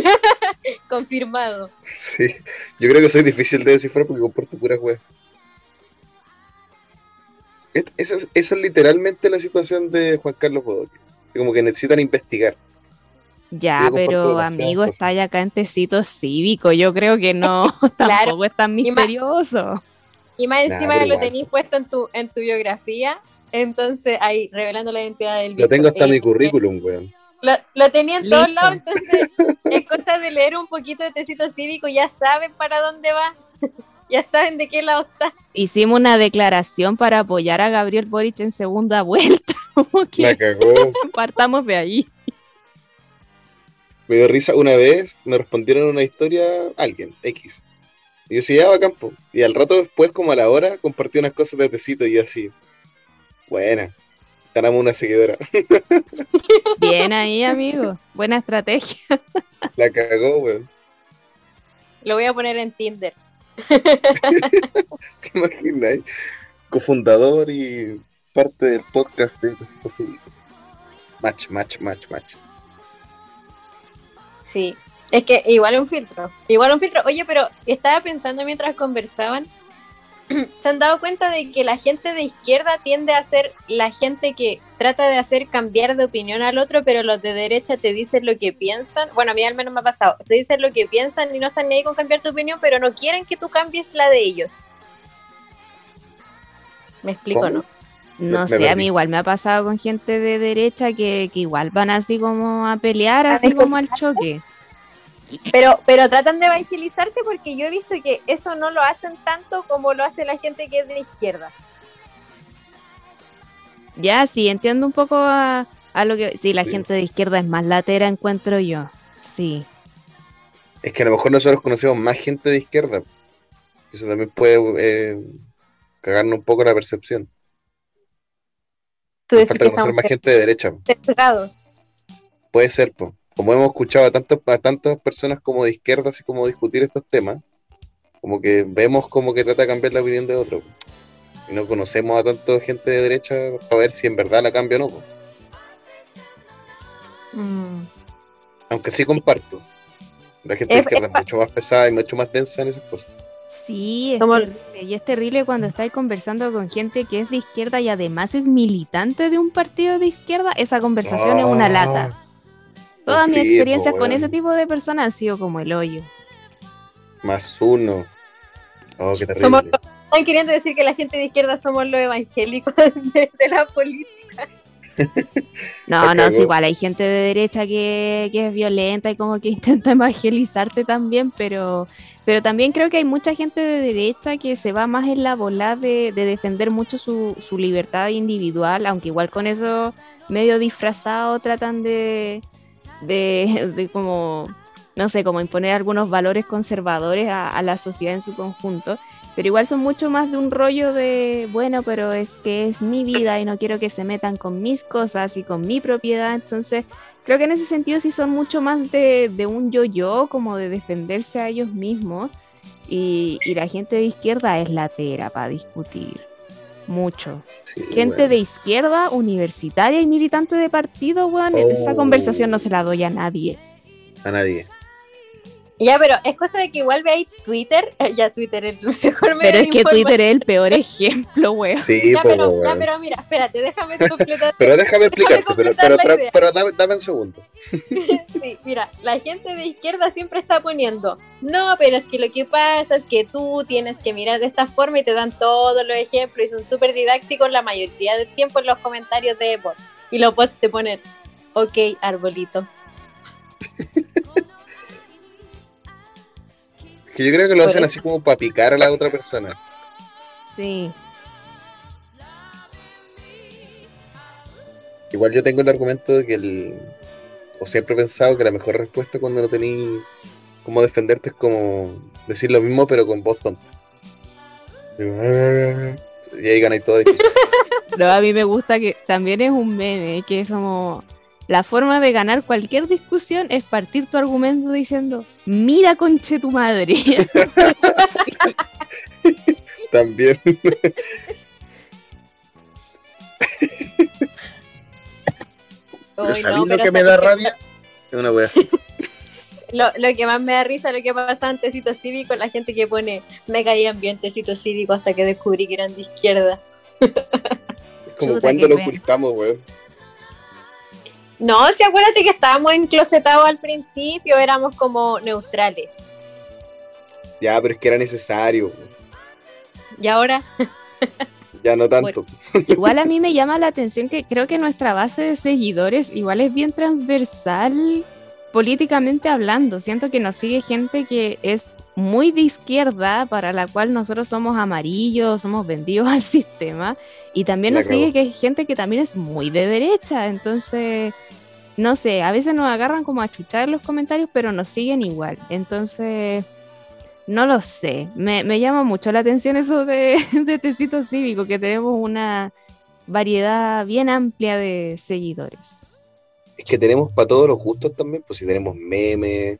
Confirmado. Sí. Yo creo que soy difícil de descifrar porque comparto puras weas. Es- Esa es, esa es literalmente la situación de Juan Carlos Bodoque. Que Como que necesitan investigar. Ya, pero amigo, cosas. está allá acá en tecito cívico. Yo creo que no, tampoco es tan Y misterioso. Y más Nah, encima pero lo tenéis puesto en tu, en tu biografía. Entonces, ahí, revelando la identidad del Lo tengo hasta Eh, mi currículum, weón. Lo, lo tenía en todos lados, entonces es cosa de leer un poquito de tecito cívico, ya saben para dónde va, ya saben de qué lado está. Hicimos una declaración para apoyar a Gabriel Boric en segunda vuelta. Que La cagó. partamos de ahí. Me dio risa una vez, me respondieron una historia alguien, X. Y yo sí, ya va campo. Y al rato después, como a la hora, compartí unas cosas de tecito y así. Buena. Ganamos una seguidora. Bien ahí, amigo. Buena estrategia. La cagó, weón. Lo voy a poner en Tinder. ¿Te imaginas? Cofundador y parte del podcast de Tecito Cívico. Match, match, match, match. Sí, es que igual un filtro, igual un filtro. Oye, pero estaba pensando mientras conversaban, ¿se han dado cuenta de que la gente de izquierda tiende a ser la gente que trata de hacer cambiar de opinión al otro, pero los de derecha te dicen lo que piensan? Bueno, a mí al menos me ha pasado, te dicen lo que piensan y no están ni ahí con cambiar tu opinión, pero no quieren que tú cambies la de ellos. ¿Me explico, ¿Cómo? no? No Me sé, a mí igual me ha pasado con gente de derecha que, que igual van así como a pelear, A así como al choque. Pero, pero tratan de evangelizarte porque yo he visto que eso no lo hacen tanto como lo hace la gente que es de izquierda. Ya, sí, entiendo un poco a, a lo que... Sí, la Sí. gente de izquierda es más latera, encuentro yo. Sí. Es que a lo mejor nosotros conocemos más gente de izquierda. Eso también puede eh, cagarnos un poco la percepción. Tú decís falta que conocer más gente de derecha. Puede ser, po. Como hemos escuchado a, tantos, a tantas personas como de izquierda, así como discutir estos temas, como que vemos como que trata de cambiar la opinión de otro. Y no conocemos a tanta gente de derecha para ver si en verdad la cambia o no. Mm. Aunque sí comparto. La gente de izquierda es es mucho más pesada y mucho más densa en esas cosas. Sí, es terrible. Y es terrible cuando estáis conversando con gente que es de izquierda y además es militante de un partido de izquierda. Esa conversación es una Ah, lata. Todas mis sí, experiencias po, con ese tipo de personas han sido como el hoyo. Más uno. Oh, qué terrible. Somos- Están queriendo decir que la gente de izquierda somos los evangélicos de, de la política. No, no, es igual. Hay gente de derecha que, que es violenta y como que intenta evangelizarte también, pero, pero también creo que hay mucha gente de derecha que se va más en la bola de, de defender mucho su, su libertad individual, aunque igual con eso medio disfrazado tratan de, de, de como no sé, como imponer algunos valores conservadores a, a la sociedad en su conjunto, pero igual son mucho más de un rollo de, bueno, pero es que es mi vida y no quiero que se metan con mis cosas y con mi propiedad, entonces creo que en ese sentido sí son mucho más de, de un yo-yo, como de defenderse a ellos mismos, y, y la gente de izquierda es latera para discutir, mucho. Sí, Gente bueno. de izquierda, universitaria y militante de partido, weón, esa Oh. conversación no se la doy a nadie. A nadie. Ya, pero es cosa de que igual veáis Twitter. ya, Twitter es el mejor medio Pero es que. Twitter es el peor ejemplo, weón. Sí, Ya, pero, ya, pero mira, espérate, déjame completar. Pero déjame explicarte, pero, pero, pero, pero dame, dame un segundo. Sí, mira, la gente de izquierda siempre está poniendo, no, pero es que lo que pasa es que tú tienes que mirar de esta forma y te dan todos los ejemplos y son súper didácticos la mayoría del tiempo en los comentarios de bots. Y los bots te ponen, ok, arbolito. Que yo creo que lo Por hacen eso. así como para picar a la otra persona. Sí. Igual yo tengo el argumento de que el. O siempre he pensado que la mejor respuesta cuando no tenéis cómo defenderte es como decir lo mismo pero con voz tonta. Y ahí ganáis discusión. Pero a mí me gusta que también es un meme, que es como la forma de ganar cualquier discusión es partir tu argumento diciendo, mira conche tu madre. También. Uy, ¿Sabéis no, lo que me ¿sabes da rabia? Es una wea así. Lo, lo que más me da risa, lo que pasa en Tecito Cívico, la gente que pone, me caían bien Tecito Cívico hasta que descubrí que eran de izquierda. Es como Chuta, cuando lo ocultamos, weón. No, si acuérdate que estábamos enclosetados al principio, éramos como neutrales. Ya, pero es que era necesario. Y ahora, Ya no tanto. igual a mí me llama la atención que creo que nuestra base de seguidores igual es bien transversal políticamente hablando. Siento que nos sigue gente que es muy de izquierda, para la cual nosotros somos amarillos, somos vendidos al sistema, y también nos sigue que hay gente que también es muy de derecha, entonces, no sé, a veces nos agarran como a chuchar en los comentarios, pero nos siguen igual, entonces, no lo sé, me, me llama mucho la atención eso de, de Tecito Cívico, que tenemos una variedad bien amplia de seguidores. Es que tenemos para todos los gustos también, pues si tenemos memes,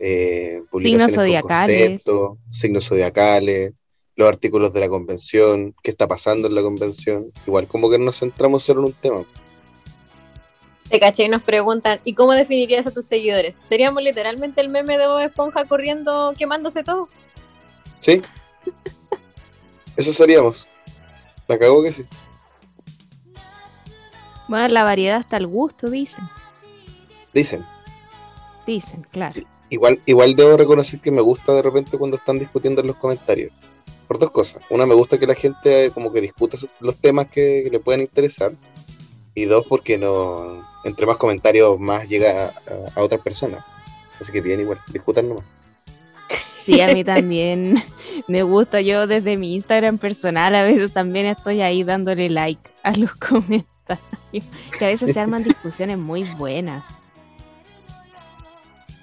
eh, publicaciones con zodiacales. conceptos, signos zodiacales, los artículos de la convención, qué está pasando en la convención. Igual como que nos centramos solo en un tema. te caché y nos preguntan, ¿y cómo definirías a tus seguidores? ¿Seríamos literalmente el meme de Bob Esponja corriendo, quemándose todo? ¿Sí? Eso seríamos. La cagó que sí. Bueno, la variedad hasta el gusto, dicen, Dicen. dicen, claro. Igual, igual debo reconocer que me gusta de repente cuando están discutiendo en los comentarios. Por dos cosas. Una, me gusta que la gente eh, como que discuta los temas que, le pueden interesar. Y dos, porque no entre más comentarios más llega a, a- a otras personas. Así que bien, igual, discutan nomás. Sí, a mí también me gusta. Yo desde mi Instagram personal a veces también estoy ahí dándole like a los comentarios. Que a veces se arman discusiones muy buenas.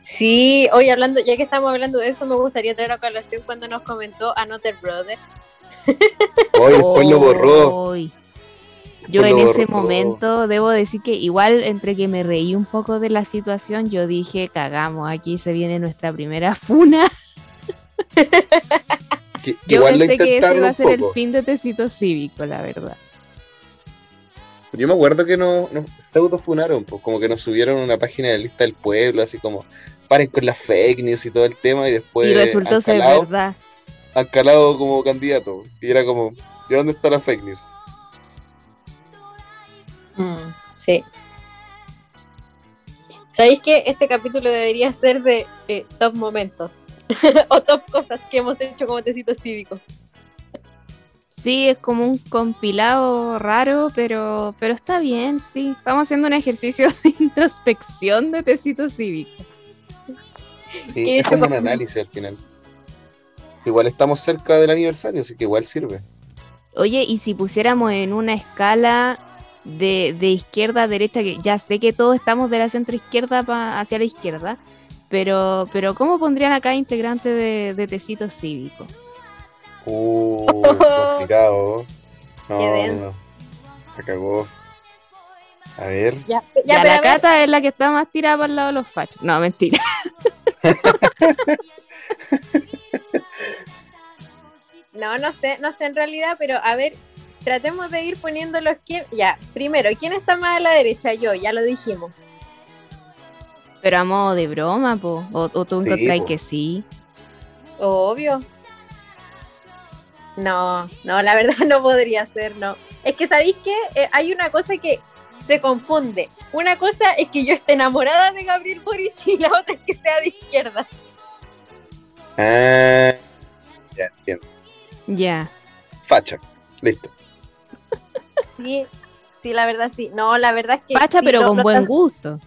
Sí, hoy hablando, ya que estamos hablando de eso, me gustaría traer a colación cuando nos comentó Another Brother. Hoy después lo borró. Yo en ese momento debo decir que igual entre que me reí un poco de la situación, yo dije, cagamos, aquí se viene nuestra primera funa. Que- que Yo pensé que ese iba a ser el fin de Tecito Cívico, la verdad. Yo me acuerdo que nos, nos pseudofunaron, pues como que nos subieron a una página de lista del pueblo, así como paren con las fake news y todo el tema, y después y resultó ser calado- verdad. han calado como candidato. Y era como, ¿y dónde está la fake news? Mm, sí. ¿Sabéis que este capítulo debería ser de eh, top momentos? o top cosas que hemos hecho como tecito cívico. Sí, es como un compilado raro, pero, pero está bien, sí. Estamos haciendo un ejercicio de introspección de Tecito Cívico. Sí, Y es como un análisis al final. Igual estamos cerca del aniversario, así que igual sirve. Oye, y si pusiéramos en una escala de, de izquierda a derecha, que ya sé que todos estamos de la centro izquierda pa- hacia la izquierda, Pero, pero ¿cómo pondrían a cada integrante de, de Tecito Cívico? Uh, complicado. No, Qué no, cagó. A ver. Ya, Ya, ya, pero la Cata es la que está más tirada para el lado de los fachos. No, mentira. No, no sé, no sé en realidad, pero a ver, tratemos de ir poniéndolos quién. Ya, primero, ¿quién está más a la derecha? Yo, ya lo dijimos. Pero a modo de broma, po. O, o tú Sí, encontrás que sí. Obvio. No, no, la verdad no podría ser, no. Es que, ¿sabéis qué? Eh, hay una cosa que se confunde. Una cosa es que yo esté enamorada de Gabriel Boric y la otra es que sea de izquierda. Ah, ya entiendo. Ya. Facha. Listo. Sí, sí, la verdad sí. No, la verdad es que. Facha, sí, pero lo- con lo buen gusto.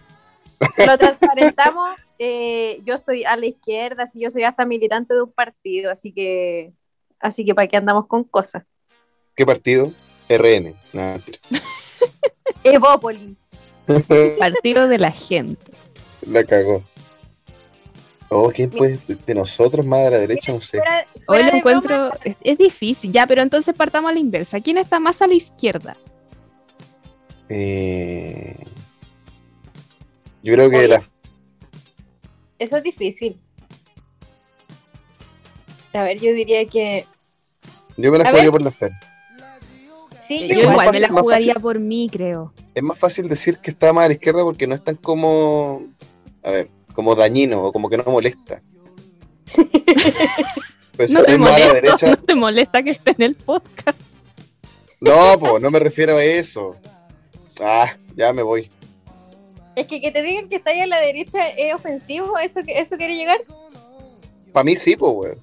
Lo transparentamos. eh, yo estoy a la izquierda, sí, yo soy hasta militante de un partido, así que. Así que para qué andamos con cosas. ¿Qué partido? RN. Evópoli. Partido de la gente. La cagó. Oh, ¿quién puede de- de nosotros más a la derecha? No sé. Fuera- Hoy lo de encuentro, broma, es, es difícil. Ya, pero entonces partamos a la inversa. ¿Quién está más a la izquierda? Eh, Yo creo que Oye. la, Eso es difícil. A ver, yo diría que. yo me la A jugaría ver. por la Fer. Sí, Yo yo igual me la jugaría por mí, creo. Es más fácil decir que está más a la izquierda porque no es tan como. A ver, como dañino o como que no molesta. Pues No si te, es más a la molesta, derecha. no te molesta que esté en el podcast. No, pues no me refiero a eso. Ah, ya me voy. Es que que te digan que está ahí a la derecha es ofensivo. ¿Eso, que- eso quiere llegar? Para mí sí, pues, weón.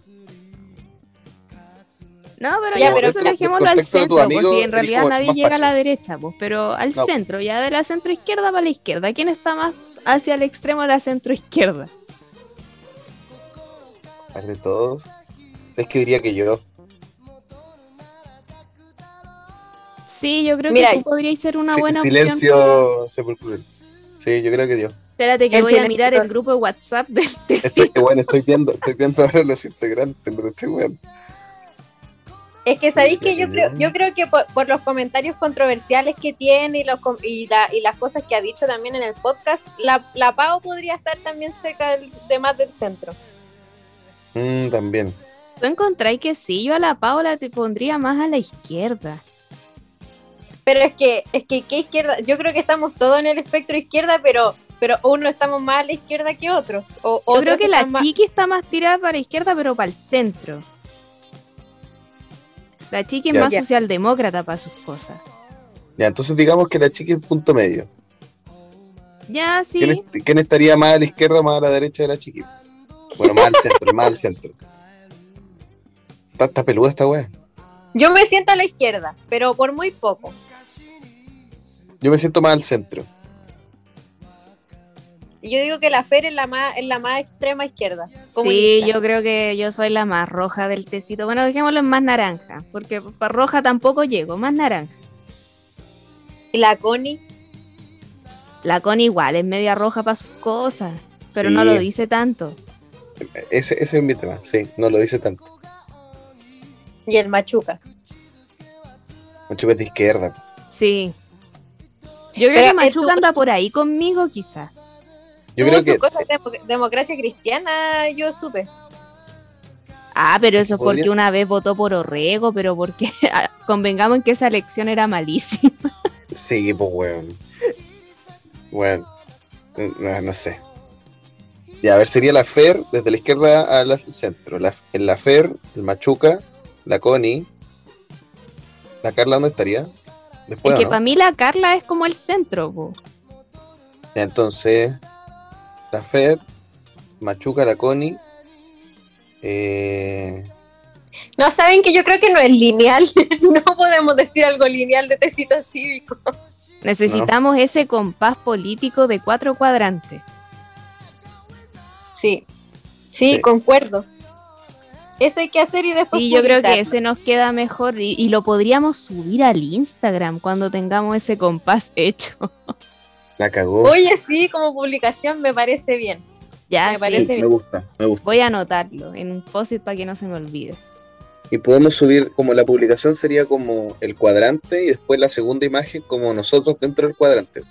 No, pero Ya, ya, pero eso dejémoslo al de centro, amigo, pues si en realidad nadie llega a la derecha, pues, pero al No. centro, ya de la centro izquierda para la izquierda. ¿Quién está más hacia el extremo de la centro izquierda? A ver, de todos. Es que diría que yo. Sí, yo creo Mira, que tú podrías ser una Si- buena opción. silencio sepulcral. Sí, yo creo que yo. Espérate que El voy a silencio. mirar el grupo de WhatsApp del Estoy, tecito. bueno, estoy viendo, estoy viendo ahora los integrantes, te estoy weón. Es que Sí, sabéis que yo creo, yo. creo que por, por los comentarios controversiales que tiene y, los, com- y, la- y las cosas que ha dicho también en el podcast, la, la Pau podría estar también cerca del- de más del centro. Mm, también. ¿Tú encontráis que sí? Yo a la Paula te pondría más a la izquierda. Pero es que, es que, ¿qué izquierda? Yo creo que estamos todos en el espectro izquierda, pero, pero uno estamos más a la izquierda que otros. O, Yo creo que la más- chiqui está más tirada para la izquierda, pero para el centro. La chiqui es Ya. más Ya. socialdemócrata para sus cosas. Ya, entonces digamos que la chica es punto medio. Ya, sí. ¿Quién, est- quién estaría más a la izquierda o más a la derecha de la chiqui? Bueno, más al centro, más al centro. Está, está peluda esta weá. Yo me siento a la izquierda, pero por muy poco. Yo me siento más al centro. Y yo digo que la Fer es la más, es la más extrema izquierda. Sí, yo creo que yo soy la más roja del tecito. Bueno, dejémoslo en más naranja, porque para roja tampoco llego, más naranja. Y la Connie, La con igual es media roja para sus cosas, pero no lo dice tanto. Ese, ese es mi tema, sí, no lo dice tanto. y el Machuca. Machuca es de izquierda. Sí. Yo creo Pero que Machuca anda por ahí conmigo, quizás. Yo creo que cosa de democ- democracia cristiana, yo supe. Ah, pero eso es porque una vez votó por Orrego, pero porque convengamos en que esa elección era malísima. sí, pues weón. Bueno, no, no sé. Ya, a ver, sería la Fer desde la izquierda al centro. La, en la Fer, el Machuca, la Connie. ¿La Carla dónde estaría? Después, es que ¿no? para mí la Carla es como el centro, po. Entonces, la Fer, Machuca, la Connie. Eh, No, saben que yo creo que no es lineal. no podemos decir algo lineal de tecito cívico. Necesitamos ese compás político de cuatro cuadrantes. Sí. sí, Sí. concuerdo. Eso hay que hacer y después. Y yo creo que ese nos queda mejor y, y lo podríamos subir al Instagram cuando tengamos ese compás hecho. la cagó. Oye, sí, como publicación me parece bien. Ya, Me sí. parece Me bien. gusta, me gusta. Voy a anotarlo en un post para que no se me olvide. Y podemos subir, como la publicación sería como el cuadrante y después la segunda imagen como nosotros dentro del cuadrante.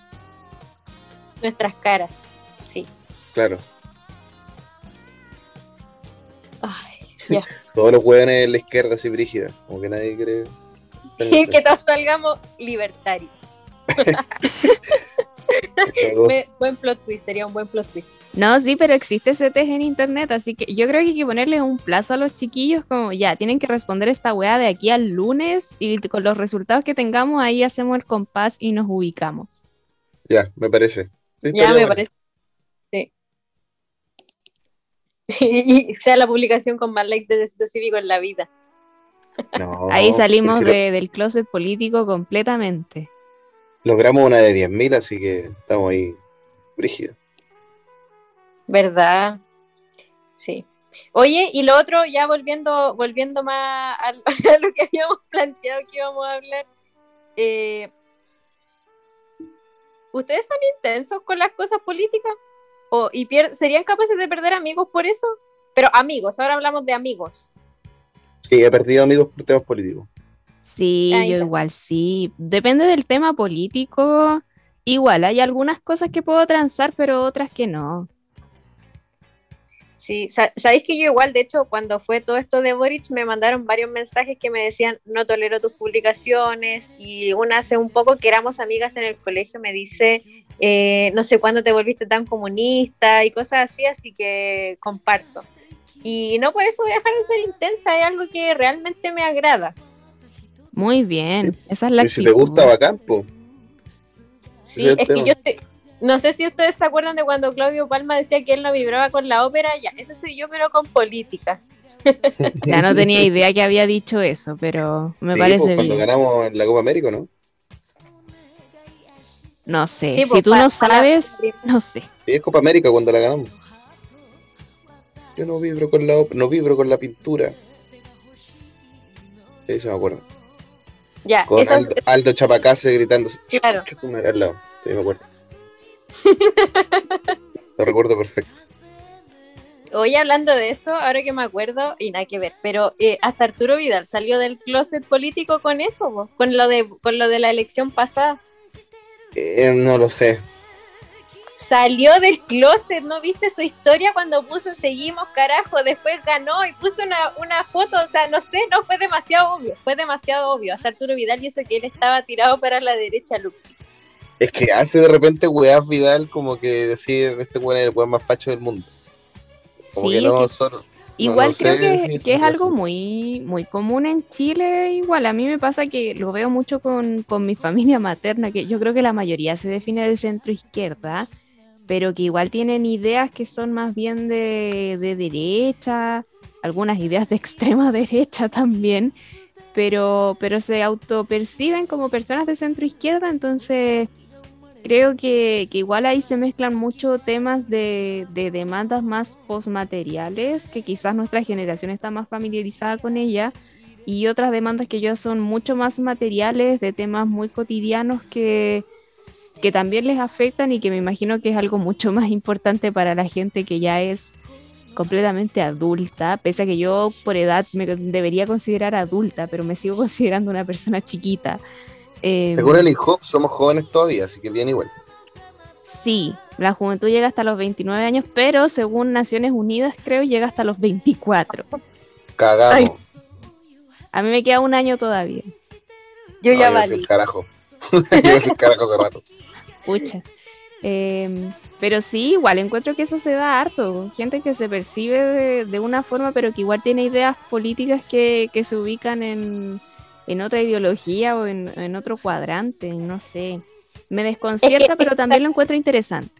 Nuestras caras, sí. Claro. Ay, ya. Todos los hueones en la izquierda así brígidas. Como que nadie quiere. Y que todos salgamos libertarios. Me- buen plot twist, sería un buen plot twist. No, sí, pero existe ese test en internet, así que yo creo que hay que ponerle un plazo a los chiquillos, como ya, tienen que responder esta weá de aquí al lunes y con los resultados que tengamos ahí hacemos el compás y nos ubicamos. Ya, me parece. Ya me parece. Sí. y sea la publicación con más likes de Desito Cívico en la vida. No, ahí salimos pero si de- del closet político completamente. Lo- Logramos una de 10.000, así que estamos ahí brígidos. ¿Verdad? Sí. Oye, y lo otro, ya volviendo, volviendo más a, lo- a lo que habíamos planteado que íbamos a hablar. eh, ¿Ustedes son intensos con las cosas políticas? ¿O, y ¿Serían capaces de perder amigos por eso? Pero amigos, ahora hablamos de amigos. Sí, he perdido amigos por temas políticos. Sí, Ahí yo está. igual sí. Depende del tema político. Igual, hay algunas cosas que puedo transar, pero otras que no. Sí, sa- sabéis que yo igual, de hecho, cuando fue todo esto de Boric, me mandaron varios mensajes que me decían, no tolero tus publicaciones, y una hace un poco que éramos amigas en el colegio me dice, eh, no sé cuándo te volviste tan comunista y cosas así, así que comparto. Y no por eso voy a dejar de ser intensa, es algo que realmente me agrada. Muy bien, esa es la Y si te gusta, bacán, po. Sí, es que yo estoy- no sé si ustedes se acuerdan de cuando Claudio Palma decía que él no vibraba con la ópera, ya, ese soy yo, pero con política. Ya no tenía idea que había dicho eso, pero me Sí, parece pues, cuando bien. ganamos en la Copa América, ¿no? No sé, Sí, si pues, tú no para- sabes, no sé. Sí, es Copa América cuando la ganamos. Yo no vibro con la no vibro con la pintura. Eso me acuerdo. Ya, Con eso Aldo, Aldo Chapacase gritando claro. Al lado. Sí, me acuerdo. Lo recuerdo perfecto. Hoy hablando de eso, ahora que me acuerdo, y nada que ver, pero eh, hasta Arturo Vidal salió del closet político con eso, po, con lo de con lo de la elección pasada. Eh, no lo sé. Salió del closet, ¿no viste su historia cuando puso seguimos, carajo? Después ganó y puso una, una foto, o sea, no sé, no fue demasiado obvio, fue demasiado obvio. Hasta Arturo Vidal y eso que él estaba tirado para la derecha, Luxi. Es que hace de repente weás Vidal como que decir este weón es el weón más facho del mundo. Como Sí, que no que- solo. Igual no creo sé que, que es algo muy, muy común en Chile. Igual, a mí me pasa que lo veo mucho con, con mi familia materna, que yo creo que la mayoría se define de centro izquierda, pero que igual tienen ideas que son más bien de, de derecha, algunas ideas de extrema derecha también, pero, pero se autoperciben como personas de centro izquierda, entonces creo que, que igual ahí se mezclan mucho temas de, de demandas más postmateriales, que quizás nuestra generación está más familiarizada con ella, y otras demandas que ya son mucho más materiales, de temas muy cotidianos que, que también les afectan y que me imagino que es algo mucho más importante para la gente que ya es completamente adulta, pese a que yo por edad me debería considerar adulta, pero me sigo considerando una persona chiquita. Em, Según el INJOP somos jóvenes todavía, así que bien igual. Sí, la juventud llega hasta los 29 años, pero según Naciones Unidas creo llega hasta los 24. Cagamos. Ay. A mí me queda un año todavía. Yo No, ya yo valí. carajo. yo carajo hace rato. Pucha. Em, pero sí, igual encuentro que eso se da harto. Gente que se percibe de, de una forma, pero que igual tiene ideas políticas que, que se ubican en, en otra ideología o en, en otro cuadrante, no sé. Me desconcierta, pero también lo encuentro interesante.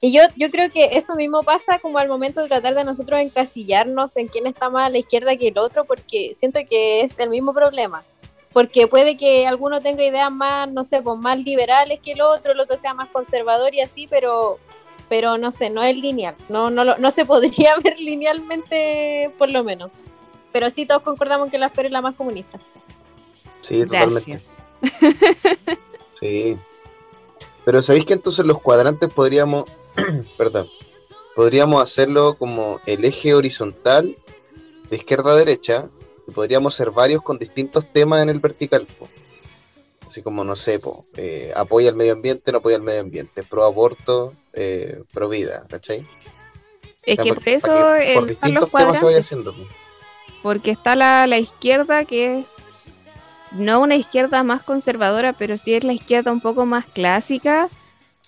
Y yo, yo creo que eso mismo pasa como al momento de tratar de nosotros encasillarnos en quién está más a la izquierda que el otro, porque siento que es el mismo problema. Porque puede que alguno tenga ideas más, no sé, pues más liberales que el otro, el otro sea más conservador y así, pero, pero no sé, no es lineal. No, no, lo- no se podría ver linealmente, por lo menos. Pero sí todos concordamos que la Fer es la más comunista. Sí, totalmente. Gracias. Sí. Pero ¿sabéis que entonces los cuadrantes podríamos, perdón, podríamos hacerlo como el eje horizontal de izquierda a derecha y podríamos ser varios con distintos temas en el vertical. po. Así como, no sé, po, eh, apoya el medio ambiente, no apoya el medio ambiente, pro aborto, eh, pro vida, ¿cachai? Es O sea, que por eso que por están los distintos temas se vaya haciendo. po. porque está la, la izquierda que es no una izquierda más conservadora, pero sí es la izquierda un poco más clásica.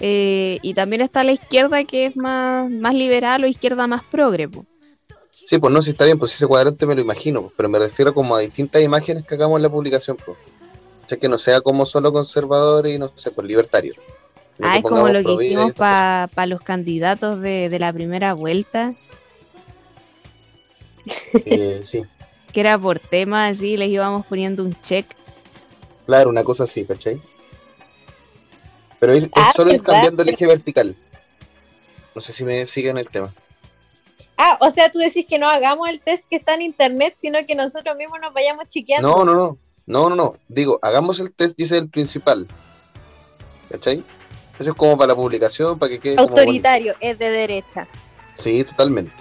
eh, y también está la izquierda que es más, más liberal o izquierda más progre. po. Sí, pues no, si está bien, pues ese cuadrante me lo imagino, pues, pero me refiero como a distintas imágenes que hagamos en la publicación, pues. O sea, que no sea como solo conservador y no sé, pues libertario. Ah, es como lo que hicimos cosas. para los candidatos de, de la primera vuelta, Eh, sí, que era por tema, así les íbamos poniendo un check. claro, una cosa así, ¿cachai? Pero ir, es Ah, solo ir cambiando el eje vertical. No sé si me siguen el tema. Ah, o sea, tú decís que no hagamos el test que está en internet, sino que nosotros mismos nos vayamos chequeando. No, no, no. No, no, no. Digo, hagamos el test y ese es el principal. ¿Cachai? Eso es como para la publicación, para que quede como. Autoritario, es de derecha. Sí, totalmente.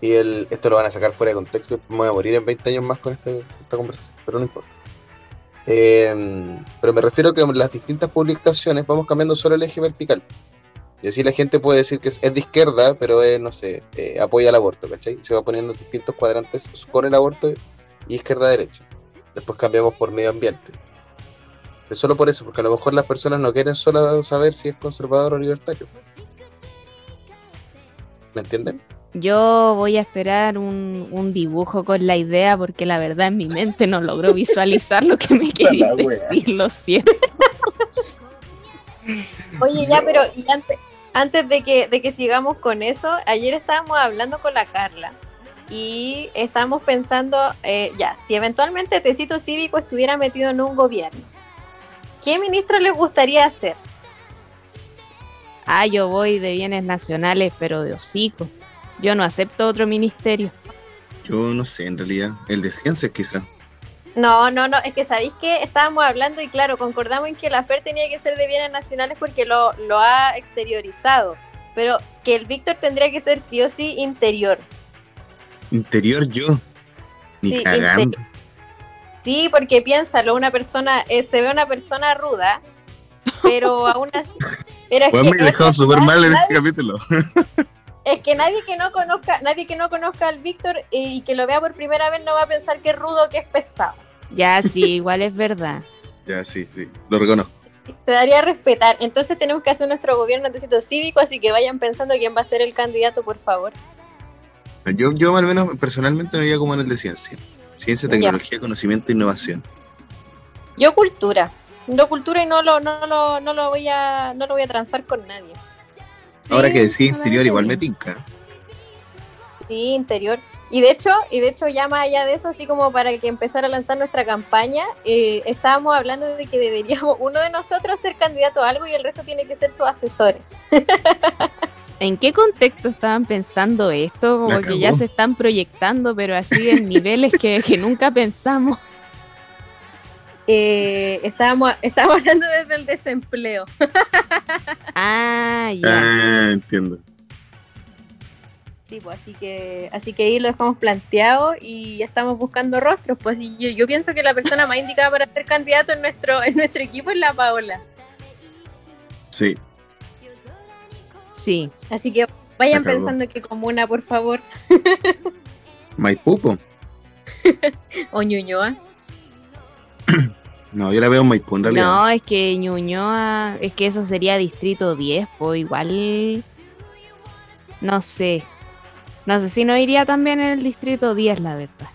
Y el, esto lo van a sacar fuera de contexto, me voy a morir en 20 años más con este- esta conversación, pero no importa. Eh, pero me refiero que en las distintas publicaciones vamos cambiando solo el eje vertical. Y así la gente puede decir que es, es de izquierda, pero es, no sé, eh, apoya el aborto, ¿cachai? Se va poniendo distintos cuadrantes con el aborto y izquierda-derecha. Después cambiamos por medio ambiente. Es solo por eso, porque a lo mejor las personas no quieren solo saber si es conservador o libertario. ¿Me entienden? Yo voy a esperar un, un dibujo con la idea porque la verdad en mi mente no logro visualizar lo que me quería decir, lo siento. Oye, ya, pero y antes, antes de, que, de que sigamos con eso, ayer estábamos hablando con la Carla y estábamos pensando, eh, ya, si eventualmente Tecito Cívico estuviera metido en un gobierno, ¿qué ministro le gustaría hacer? Ah, yo voy de bienes nacionales, pero de hocico. Yo no acepto otro ministerio. Yo no sé, en realidad. El de ciencias quizá. No, no, no, es que sabéis que estábamos hablando y claro, concordamos en que la FER tenía que ser de bienes nacionales porque lo, lo ha exteriorizado, pero que el Víctor tendría que ser sí o sí interior. Interior yo. Ni Sí. Sí, porque piénsalo, una persona, eh, se ve una persona ruda, pero aún así... Pues que, me he dejado súper mal en este capítulo. es que nadie que no conozca, nadie que no conozca al Víctor y que lo vea por primera vez no va a pensar que es rudo que es pesado. Ya, sí, igual es verdad. ya, sí, sí. Lo reconozco. Se daría a respetar. Entonces tenemos que hacer nuestro gobierno antecito cívico, así que vayan pensando quién va a ser el candidato, por favor. Yo, yo al menos personalmente me veía como en el de ciencia. Ciencia, Ya. tecnología, conocimiento e innovación. Yo cultura. Yo cultura y no lo, no lo, no lo voy a, no lo voy a transar con nadie. Ahora que decía me interior, igual me tinca. Sí, interior. Y de hecho, y de hecho ya más allá de eso, así como para que empezara a lanzar nuestra campaña, eh, estábamos hablando de que deberíamos uno de nosotros ser candidato a algo y el resto tiene que ser su asesor. ¿En qué contexto estaban pensando esto? Como que ya se están proyectando, pero así en niveles que, que nunca pensamos. Eh, estábamos, estábamos hablando desde el desempleo. Ah, ya. Ah, entiendo. Sí, pues así que, así que ahí lo dejamos planteado y ya estamos buscando rostros. Pues y yo, yo pienso que la persona más indicada para ser candidato en nuestro, en nuestro equipo es la Paola. Sí. Sí. Así que vayan La cagó. pensando que comuna, por favor, Maipú, po. o Ñuñoa. No, yo la veo en Maipú en realidad. No, es que Ñuñoa, es que eso sería distrito 10, pues igual. No sé. No sé si no iría también en el distrito 10, la verdad.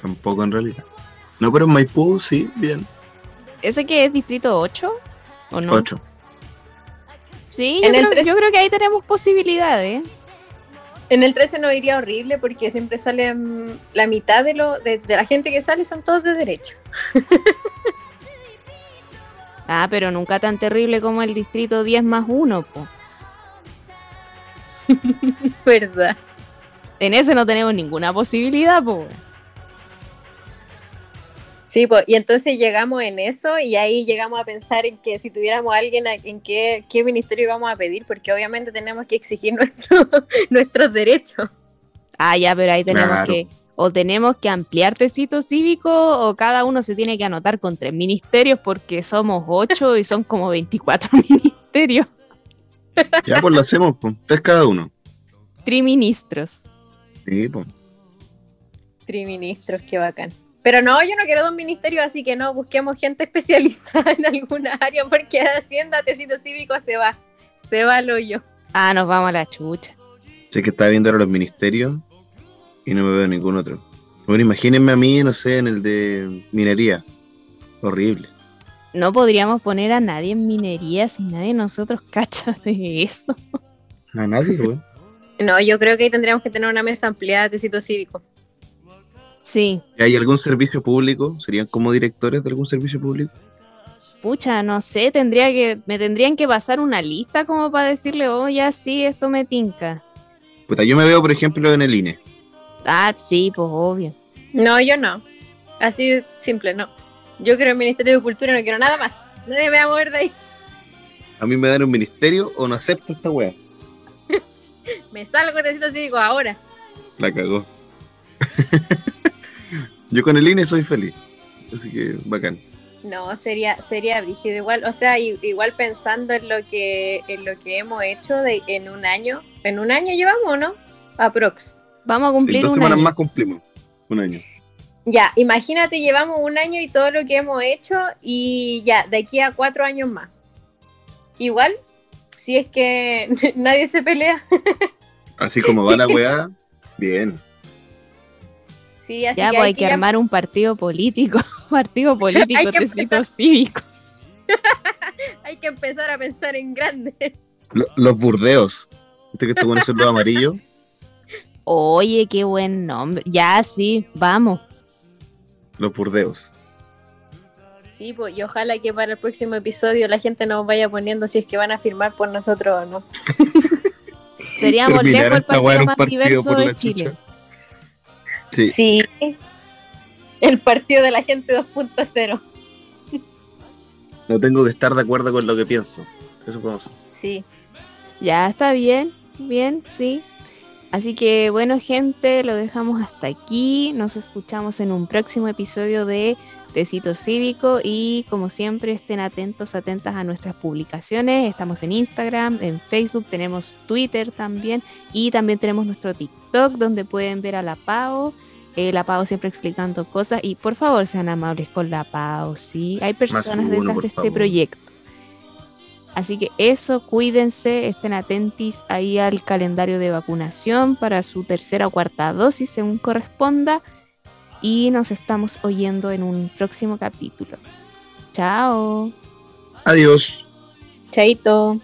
Tampoco en realidad. No, pero en Maipú sí, bien. ¿Ese que es distrito 8? ¿O no? Ocho. Sí, En yo el creo, yo creo que ahí tenemos posibilidades. En el 13 no iría horrible porque siempre sale mm, la mitad de, lo, de, de la gente que sale son todos de derecha. Ah, pero nunca tan terrible como el distrito 10 más 1, pues. ¿Verdad? En ese no tenemos ninguna posibilidad, pues. Sí, pues, y entonces llegamos en eso y ahí llegamos a pensar en que si tuviéramos a alguien, a- en qué, qué ministerio íbamos a pedir, porque obviamente tenemos que exigir nuestro, nuestros derechos. Ah, ya, pero ahí tenemos Claro. que, o tenemos que ampliar tecito cívico, o cada uno se tiene que anotar con tres ministerios, porque somos ocho y son como 24 ministerios. Ya, pues lo hacemos, pues. Tres cada uno. Triministros. Sí, pues. Triministros, qué bacán. Pero no, yo no quiero dos ministerios, así que no, busquemos gente especializada en alguna área, porque Hacienda, Tecito Cívico se va, se va al hoyo. Ah, nos vamos a la chucha. Sé que estaba viendo ahora los ministerios y no me veo ningún otro. Bueno, imagínense a mí, no sé, en el de minería. Horrible. No podríamos poner a nadie en minería si nadie de nosotros cacha de eso. A nadie, güey. No, yo creo que ahí tendríamos que tener una mesa ampliada de Tecito Cívico. Sí, ¿Hay algún servicio público? ¿Serían como directores de algún servicio público? pucha, no sé, tendría que, me tendrían que pasar una lista como para decirle, oh, ya sí, esto me tinca. Puta, yo me veo, por ejemplo, en el INE. Ah, sí, pues obvio. No, yo no. Así simple, no. Yo quiero el Ministerio de Cultura, no quiero nada más. Nadie me va a mover de ahí. A mí me dan un ministerio o no acepto esta wea. Me salgo de Tecito Cívico ahora. La cagó. yo con el INE soy feliz. Así que, bacán. No, sería, sería brígido igual, o sea, igual pensando en lo que, en lo que hemos hecho de, en un año, en un año llevamos, ¿no? Aprox. Vamos a Sí, cumplir dos un semanas año. más cumplimos. Un año. Ya, imagínate, llevamos un año y todo lo que hemos hecho y ya, de aquí a cuatro años más. Igual, si es que nadie se pelea. Así como va la weá, bien. Sí, así Ya, que pues hay que armar un partido político. partido político, Hay empezar. cívico. hay que empezar a pensar en grande. Lo- los burdeos. ¿Viste que este bueno son los amarillos? Oye, qué buen nombre. Ya, sí, vamos. Los burdeos. Sí, pues, y ojalá que para el próximo episodio la gente nos vaya poniendo si es que van a firmar por nosotros o no. Seríamos Terminar lejos el partido más partido diverso por de Chile. chucha. Sí. Sí. El partido de la gente 2.0. No tengo que estar de acuerdo con lo que pienso. Eso podemos. Sí. Ya está bien, bien, sí. Así que bueno, gente, lo dejamos hasta aquí. Nos escuchamos en un próximo episodio de Tecito Cívico y como siempre estén atentos, atentas a nuestras publicaciones. Estamos en Instagram, en Facebook, tenemos Twitter también y también tenemos nuestro TikTok donde pueden ver a la Pau. Eh, la Pau siempre explicando cosas y por favor sean amables con la Pau, ¿sí? Hay personas detrás de este favor. proyecto. Así que eso, cuídense, estén atentos ahí al calendario de vacunación para su tercera o cuarta dosis según corresponda. Y nos estamos oyendo en un próximo capítulo. Chao. Adiós. Chaito.